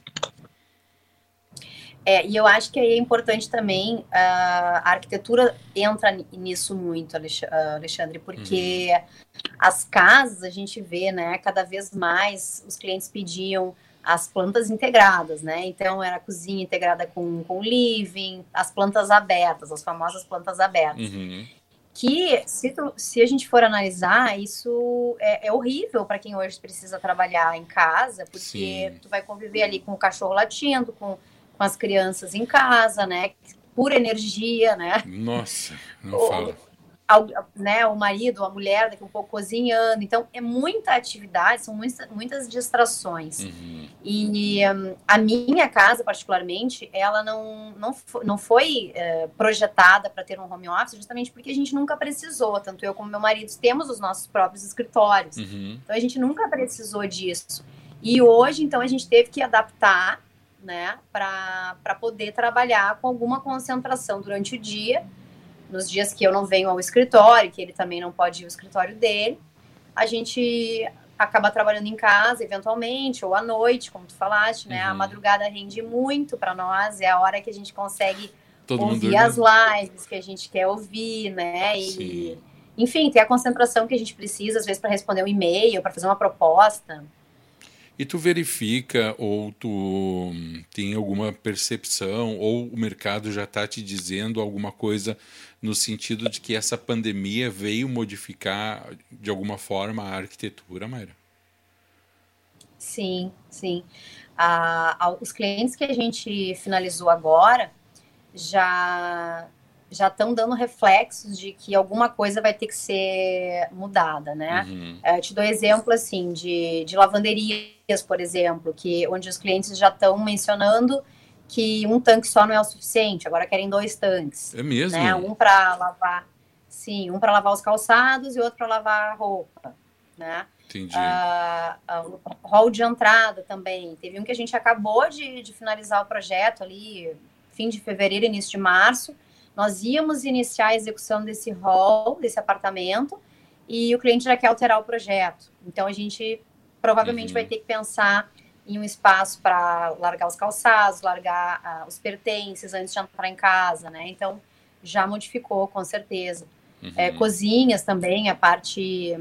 É, e eu acho que aí é importante também, uh, a arquitetura entra nisso muito, Alexandre, porque uhum. as casas a gente vê, né, cada vez mais os clientes pediam as plantas integradas, né? Então era a cozinha integrada com, com living, as plantas abertas, as famosas plantas abertas. Uhum. Que se, tu, se a gente for analisar, isso é, é horrível para quem hoje precisa trabalhar em casa, porque Sim. tu vai conviver ali com o cachorro latindo, com com as crianças em casa, né? Pura energia, né? Nossa, não o, fala. Ao, né, o marido, a mulher, daqui um pouco cozinhando. Então, é muita atividade, são muitas, muitas distrações. Uhum. E um, a minha casa, particularmente, ela não, não, foi, não foi uh, projetada para ter um home office, justamente porque a gente nunca precisou. Tanto eu como meu marido temos os nossos próprios escritórios. Uhum. Então, a gente nunca precisou disso. E hoje, então, a gente teve que adaptar né, para poder trabalhar com alguma concentração durante o dia, nos dias que eu não venho ao escritório, que ele também não pode ir ao escritório dele, a gente acaba trabalhando em casa, eventualmente, ou à noite, como tu falaste, né? Uhum. A madrugada rende muito para nós, é a hora que a gente consegue Todo ouvir as lives que a gente quer ouvir, né? E, Sim. enfim, ter a concentração que a gente precisa, às vezes, para responder um e-mail, para fazer uma proposta. E tu verifica ou tu tem alguma percepção ou o mercado já está te dizendo alguma coisa no sentido de que essa pandemia veio modificar de alguma forma a arquitetura, Mayra? Sim, sim. Ah, os clientes que a gente finalizou agora já já estão dando reflexos de que alguma coisa vai ter que ser mudada, né? Uhum. É, te dou exemplo, assim, de, de lavanderias, por exemplo, que onde os clientes já estão mencionando que um tanque só não é o suficiente, agora querem dois tanques. É mesmo? Né? Um para lavar, sim, um para lavar os calçados e outro para lavar a roupa, né? Entendi. Uh, uh, hall de entrada também. Teve um que a gente acabou de, de finalizar o projeto ali, fim de fevereiro, início de março, nós íamos iniciar a execução desse hall, desse apartamento, e o cliente já quer alterar o projeto. Então a gente provavelmente uhum. vai ter que pensar em um espaço para largar os calçados, largar uh, os pertences antes de entrar em casa, né? Então já modificou com certeza. Uhum. É, cozinhas também, a parte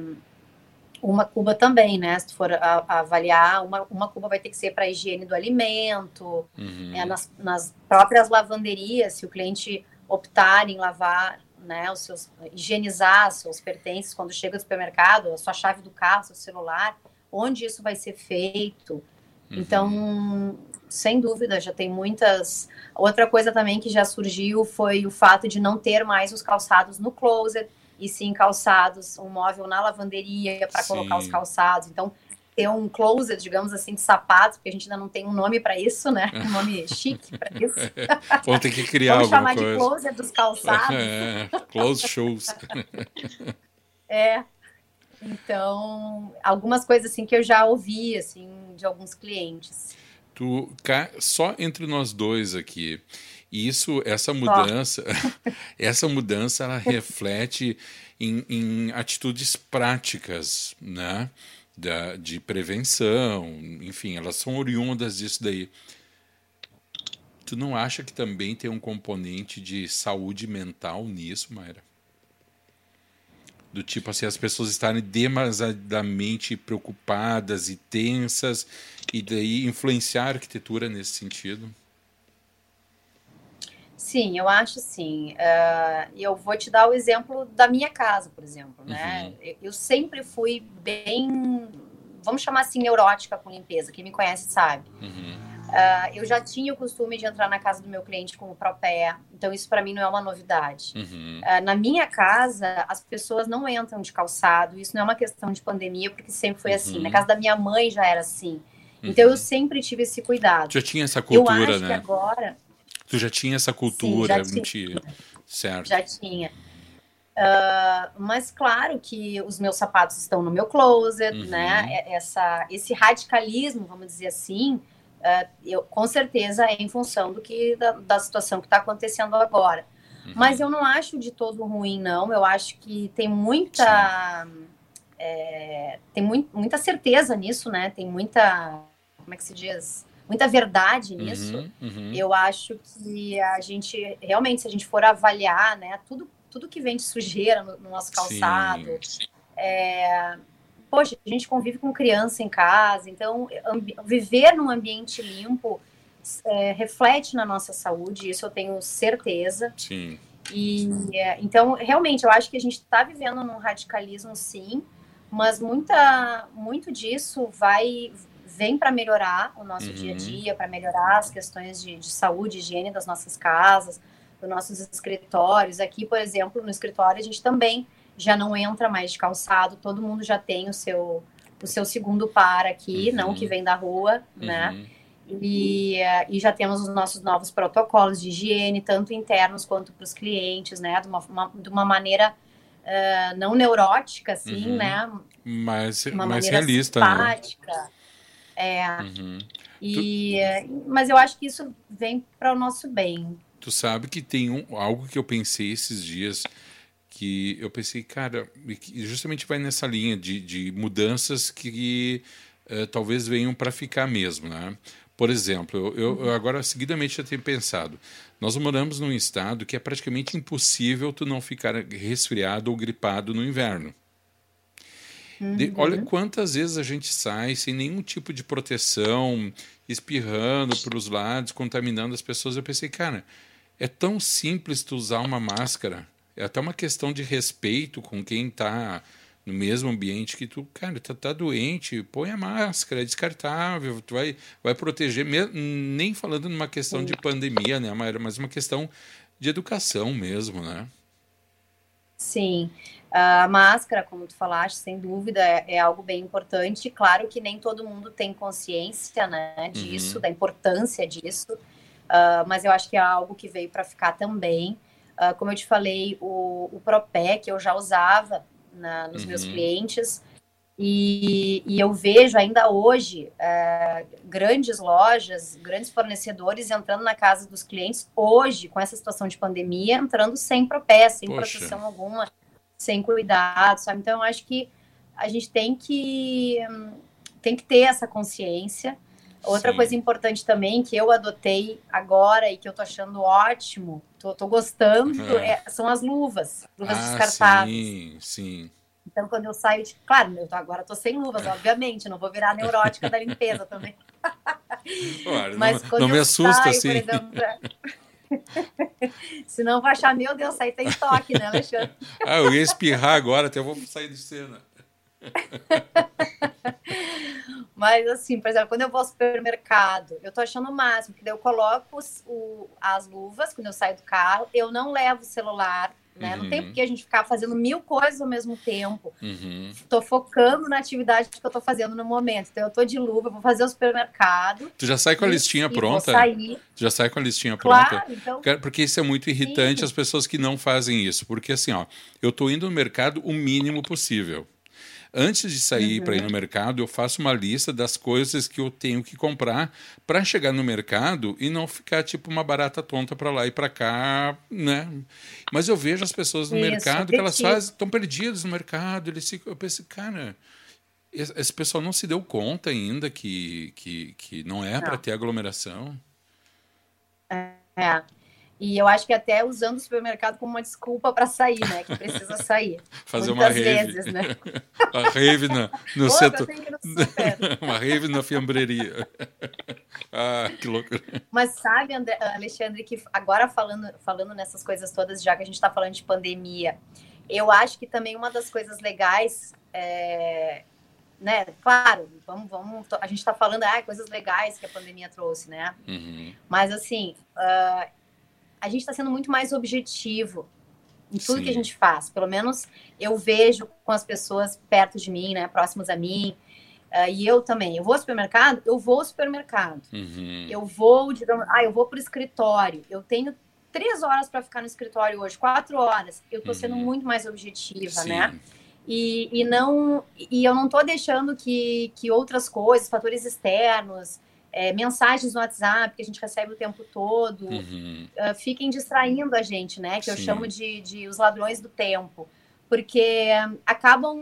uma cuba também, né? Se tu for a, a avaliar, uma, uma cuba vai ter que ser para higiene do alimento, uhum. é, nas, nas próprias lavanderias, se o cliente optar em lavar, né, os seus, higienizar seus pertences quando chega ao supermercado, a sua chave do carro, seu celular, onde isso vai ser feito. Uhum. Então, sem dúvida, já tem muitas. Outra coisa também que já surgiu foi o fato de não ter mais os calçados no closet, e sim calçados, um móvel na lavanderia para colocar os calçados. Então, ter um closet, digamos assim, de sapatos, porque a gente ainda não tem um nome para isso, né? Um nome chique para isso. Vamos ter que criar Vamos chamar coisa. de closet dos calçados. É, close shoes. é. Então, algumas coisas assim que eu já ouvi, assim, de alguns clientes. Tu, só entre nós dois aqui, isso, essa mudança, essa mudança, ela reflete em, em atitudes práticas, né? Da, de prevenção, enfim, elas são oriundas disso daí. Tu não acha que também tem um componente de saúde mental nisso, Mayra? Do tipo assim, as pessoas estarem demasiadamente preocupadas e tensas, e daí influenciar a arquitetura nesse sentido? Sim, eu acho sim. Uh, eu vou te dar o exemplo da minha casa, por exemplo, né? Uhum. Eu sempre fui bem, vamos chamar assim, neurótica com limpeza. Quem me conhece sabe. Uhum. Uh, eu já tinha o costume de entrar na casa do meu cliente com o pé, então isso para mim não é uma novidade. Uhum. Uh, na minha casa, as pessoas não entram de calçado, isso não é uma questão de pandemia, porque sempre foi assim. Na uhum. casa da minha mãe já era assim. Então eu uhum. sempre tive esse cuidado. Já tinha essa cultura, eu acho né? Que agora. Tu já tinha essa cultura, Sim, já tinha. Certo. Já tinha. Uh, mas claro que os meus sapatos estão no meu closet, uhum. né? Essa, esse radicalismo, vamos dizer assim, uh, eu, com certeza é em função do que da, da situação que está acontecendo agora. Uhum. Mas eu não acho de todo ruim, não. Eu acho que tem muita é, tem muito, muita certeza nisso, né? Tem muita como é que se diz? Muita verdade nisso. Uhum, uhum. Eu acho que a gente realmente, se a gente for avaliar, né, tudo tudo que vem de sujeira no, no nosso calçado, é, poxa, a gente convive com criança em casa, então viver num ambiente limpo é, reflete na nossa saúde, isso eu tenho certeza. Sim. E é, então, realmente, eu acho que a gente está vivendo num radicalismo, sim, mas muita, muito disso vai vem para melhorar o nosso uhum. dia a dia, para melhorar as questões de, de saúde, higiene das nossas casas, dos nossos escritórios. Aqui, por exemplo, no escritório a gente também já não entra mais de calçado, todo mundo já tem o seu, o seu segundo par aqui, uhum. não que vem da rua, né? uhum. né? E, e já temos os nossos novos protocolos de higiene, tanto internos quanto para os clientes, né? De uma, uma, de uma maneira uh, não neurótica, assim, uhum. né? Mais, uma mais realista, né? simpática. né? É. Uhum. E, tu... Mas eu acho que isso vem para o nosso bem. Tu sabe que tem um, algo que eu pensei esses dias que eu pensei, cara, justamente vai nessa linha de, de mudanças que uh, talvez venham para ficar mesmo, né? Por exemplo, eu, eu, agora seguidamente já tenho pensado, nós moramos num estado que é praticamente impossível tu não ficar resfriado ou gripado no inverno. Uhum. De, olha quantas vezes a gente sai sem nenhum tipo de proteção, espirrando para os lados, contaminando as pessoas. Eu pensei, cara, é tão simples tu usar uma máscara é até uma questão de respeito com quem está no mesmo ambiente que tu, cara, tá, tá doente, põe a máscara, é descartável, tu vai, vai proteger, nem falando numa questão de pandemia, né, mas uma questão de educação mesmo, né? Sim, a máscara, como tu falaste, sem dúvida é, é algo bem importante. Claro que nem todo mundo tem consciência, né, disso, uhum. da importância disso, uh, mas eu acho que é algo que veio para ficar também. Uh, como eu te falei, o, o Propé, que eu já usava na, nos uhum. meus clientes, e, e, eu vejo ainda hoje uh, grandes lojas, grandes fornecedores entrando na casa dos clientes, hoje, com essa situação de pandemia, entrando sem Propé, sem Poxa. proteção alguma, sem cuidado, sabe? Então, eu acho que a gente tem que, tem que ter essa consciência. Outra Sim. coisa importante também que eu adotei agora e que eu tô achando ótimo, tô, tô gostando, uhum. é, são as luvas, luvas ah, descartáveis. Sim, sim. Então, quando eu saio de. Claro, eu tô, agora tô sem luvas, obviamente, não vou virar neurótica da limpeza também. Olha, Mas não, quando não eu me assusta saio, assim. Exemplo, pra... Senão vai achar, meu Deus, aí tem toque, né, Alexandre? ah, eu ia espirrar agora, até eu vou sair de cena. Mas, assim, por exemplo, quando eu vou ao supermercado, eu tô achando o máximo, porque daí eu coloco os, o, as luvas quando eu saio do carro, eu não levo o celular, né? Uhum. Não tem uhum. porque a gente ficar fazendo mil coisas ao mesmo tempo. Uhum. Tô focando na atividade que eu tô fazendo no momento. Então, eu tô de luva, vou fazer o supermercado. Tu já sai com a listinha pronta? Sair. Tu já sai com a listinha pronta? Claro, então... Porque isso é muito irritante Sim. as pessoas que não fazem isso. Porque, assim, ó, eu tô indo no mercado o mínimo possível. Antes de sair uhum. para ir no mercado, eu faço uma lista das coisas que eu tenho que comprar para chegar no mercado e não ficar tipo uma barata tonta para lá e para cá, né? Mas eu vejo as pessoas no Isso, mercado que elas fazem, estão perdidas no mercado, eles ficam, eu penso, cara, esse pessoal não se deu conta ainda que, que, que não é para ter aglomeração. É. E eu acho que até usando o supermercado como uma desculpa para sair, né? Que precisa sair. Fazer uma rave. Vezes, né? uma rave na, no setor. uma rave na fiambreria. ah, que loucura. Mas sabe, André, Alexandre, que agora falando, falando nessas coisas todas, já que a gente está falando de pandemia, eu acho que também uma das coisas legais é, né? Claro, vamos, vamos. A gente está falando, ah, coisas legais que a pandemia trouxe, né? Uhum. Mas assim, uh, a gente está sendo muito mais objetivo em tudo Sim. que a gente faz. Pelo menos eu vejo com as pessoas perto de mim, né? Próximas a mim. Uh, e eu também. Eu vou ao supermercado? Eu vou ao supermercado. Uhum. Eu vou, digamos, ah, eu vou para o escritório. Eu tenho três horas para ficar no escritório hoje, quatro horas. Eu estou sendo uhum. muito mais objetiva, Sim. né? E, e não e eu não estou deixando que, que outras coisas, fatores externos, é, mensagens no WhatsApp que a gente recebe o tempo todo, uhum. uh, fiquem distraindo a gente, né? Que Sim. eu chamo de, de os ladrões do tempo. Porque acabam.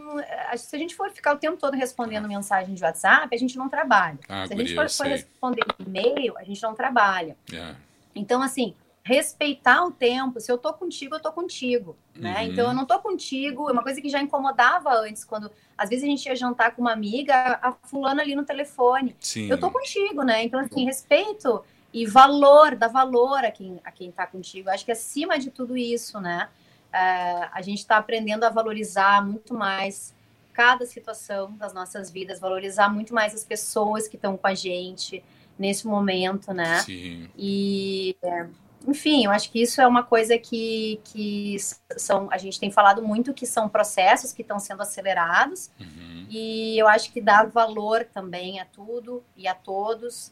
Se a gente for ficar o tempo todo respondendo mensagem de WhatsApp, a gente não trabalha. Ah, se a gente for, for responder e-mail, a gente não trabalha. Yeah. É. Então, assim, respeitar o tempo. Se eu tô contigo, eu tô contigo, né? Uhum. Então eu não tô contigo. É uma coisa que já incomodava antes, quando às vezes a gente ia jantar com uma amiga, a fulana ali no telefone. Sim. Eu tô contigo, né? Então assim, respeito e valor, dá valor a quem a quem tá contigo. Acho que acima de tudo isso, né? Uh, a gente está aprendendo a valorizar muito mais cada situação das nossas vidas, valorizar muito mais as pessoas que estão com a gente nesse momento, né? Sim. E é, enfim, eu acho que isso é uma coisa que, que são, a gente tem falado muito que são processos que estão sendo acelerados uhum. e eu acho que dar valor também a tudo e a todos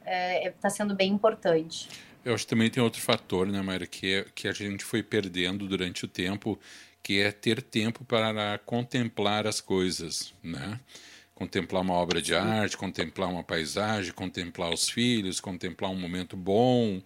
está é, é tá sendo bem importante. Eu acho que também tem outro fator, né, Mayra, que, é, que a gente foi perdendo durante o tempo, que é ter tempo para contemplar as coisas, né? Contemplar uma obra de arte, contemplar uma paisagem, contemplar os filhos, contemplar um momento bom,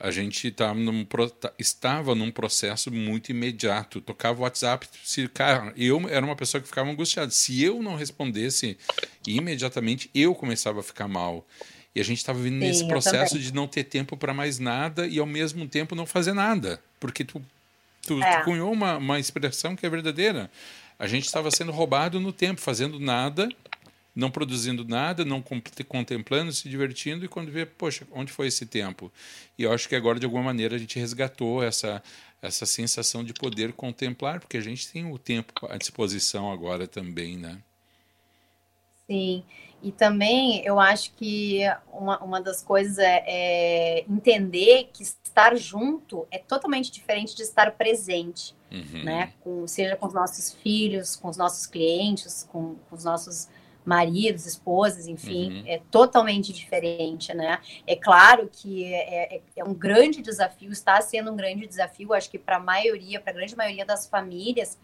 a gente tá num, tá, estava num processo muito imediato. Tocava o WhatsApp, se, cara, eu era uma pessoa que ficava angustiada. Se eu não respondesse imediatamente, eu começava a ficar mal. E a gente estava vindo nesse processo de não ter tempo para mais nada e ao mesmo tempo não fazer nada. Porque tu, tu, é. tu cunhou uma, uma expressão que é verdadeira. A gente estava sendo roubado no tempo, fazendo nada não produzindo nada, não contemplando, se divertindo, e quando vê, poxa, onde foi esse tempo? E eu acho que agora, de alguma maneira, a gente resgatou essa, essa sensação de poder contemplar, porque a gente tem o tempo à disposição agora também, né? Sim, e também eu acho que uma, uma das coisas é, é entender que estar junto é totalmente diferente de estar presente, uhum. né? Com, seja com os nossos filhos, com os nossos clientes, com, com os nossos maridos, esposas, enfim, uhum. é totalmente diferente, né? É claro que é, é, é, um grande desafio, está sendo um grande desafio, acho que para a maioria, para a grande maioria das famílias,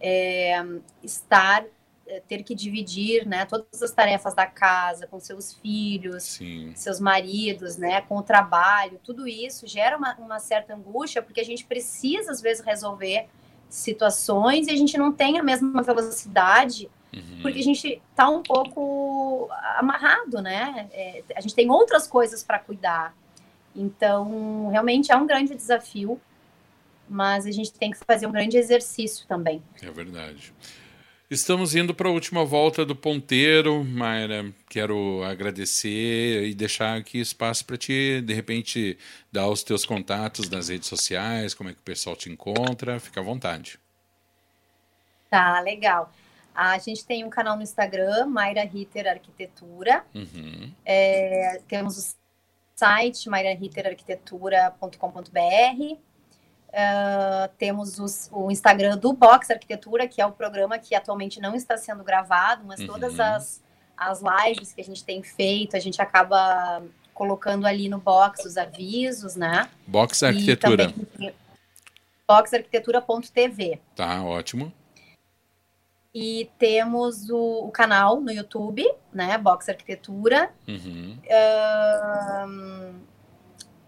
é, estar é, ter que dividir, né, todas as tarefas da casa com seus filhos, Sim. seus maridos, né, com o trabalho, tudo isso gera uma, uma certa angústia porque a gente precisa às vezes resolver situações e a gente não tem a mesma velocidade Uhum. Porque a gente está um pouco amarrado, né? É, a gente tem outras coisas para cuidar. Então, realmente é um grande desafio, mas a gente tem que fazer um grande exercício também. É verdade. Estamos indo para a última volta do ponteiro, Mayra. Quero agradecer e deixar aqui espaço para ti, de repente, dar os teus contatos nas redes sociais, como é que o pessoal te encontra. Fica à vontade. Tá, legal. A gente tem um canal no Instagram, Mayra Ritter Arquitetura. Uhum. É, temos o site mairahitterarquitetura.com.br. Uh, temos os, o Instagram do Box Arquitetura, que é o programa que atualmente não está sendo gravado, mas uhum. todas as, as lives que a gente tem feito, a gente acaba colocando ali no box os avisos, né? Box Arquitetura. Boxarquitetura.tv. Tá, ótimo. E temos o, o, canal no YouTube, né? Box Arquitetura. Uhum. Uh,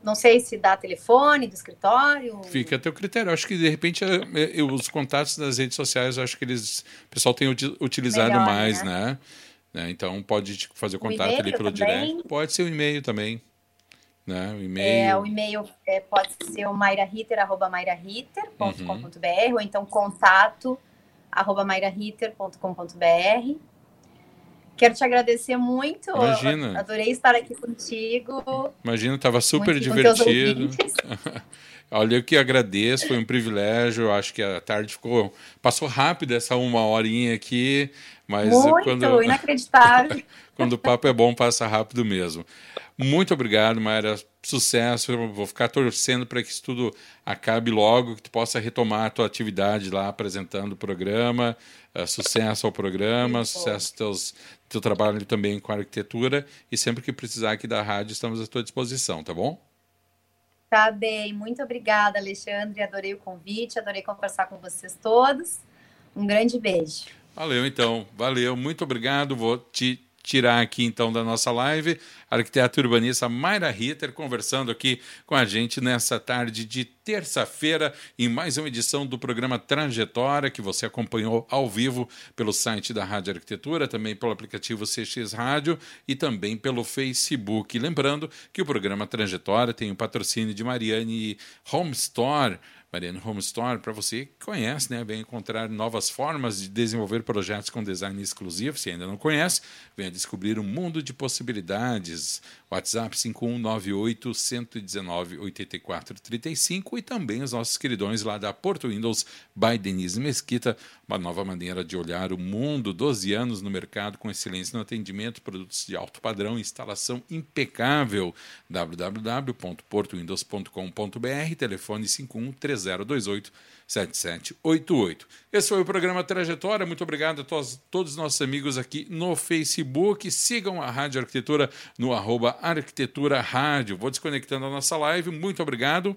não sei se dá telefone do escritório. Fica a teu critério. Acho que de repente é, os contatos das redes sociais, acho que eles, o pessoal tem utilizado Melhor, mais, né? né? Então pode fazer contato ali pelo também. direct. Pode ser o e-mail também. Né? O e-mail. É, o e-mail é, pode ser o mairahiter.com.br uhum. ou então contato arroba mairahiter.com.br. Quero te agradecer muito. Imagina. Adorei estar aqui contigo. Imagina, estava super muito divertido. Olha, eu que agradeço, foi um privilégio. Eu acho que a tarde ficou. Passou rápido essa uma horinha aqui, mas. Muito, quando, inacreditável. quando o papo é bom, passa rápido mesmo. Muito obrigado, Mayra. Sucesso. Eu vou ficar torcendo para que isso tudo acabe logo, que tu possa retomar a tua atividade lá apresentando o programa. Uh, sucesso ao programa, sucesso teus teu trabalho também com a arquitetura e sempre que precisar aqui da rádio estamos à tua disposição, tá bom? Tá bem, muito obrigada, Alexandre. Adorei o convite, adorei conversar com vocês todos. Um grande beijo. Valeu, então. Valeu, muito obrigado. Vou te tirar aqui então da nossa live a arquiteta urbanista Mayra Ritter conversando aqui com a gente nessa tarde de terça-feira em mais uma edição do programa Trajetória que você acompanhou ao vivo pelo site da Rádio Arquitetura, também pelo aplicativo CX Rádio e também pelo Facebook. Lembrando que o programa Trajetória tem o patrocínio de Mariane Home Store Mariano Home Store, para você que conhece, né, vem encontrar novas formas de desenvolver projetos com design exclusivo. Se ainda não conhece, venha descobrir um mundo de possibilidades. WhatsApp 5198 119 8435 e também os nossos queridões lá da Porto Windows by Denise Mesquita, uma nova maneira de olhar o mundo, 12 anos no mercado com excelência no atendimento, produtos de alto padrão, instalação impecável. www.portowindows.com.br, telefone 51 3028 7788. Esse foi o programa Trajetória. Muito obrigado a todos, todos os nossos amigos aqui no Facebook. Sigam a Rádio Arquitetura no arroba Arquitetura Rádio. Vou desconectando a nossa live. Muito obrigado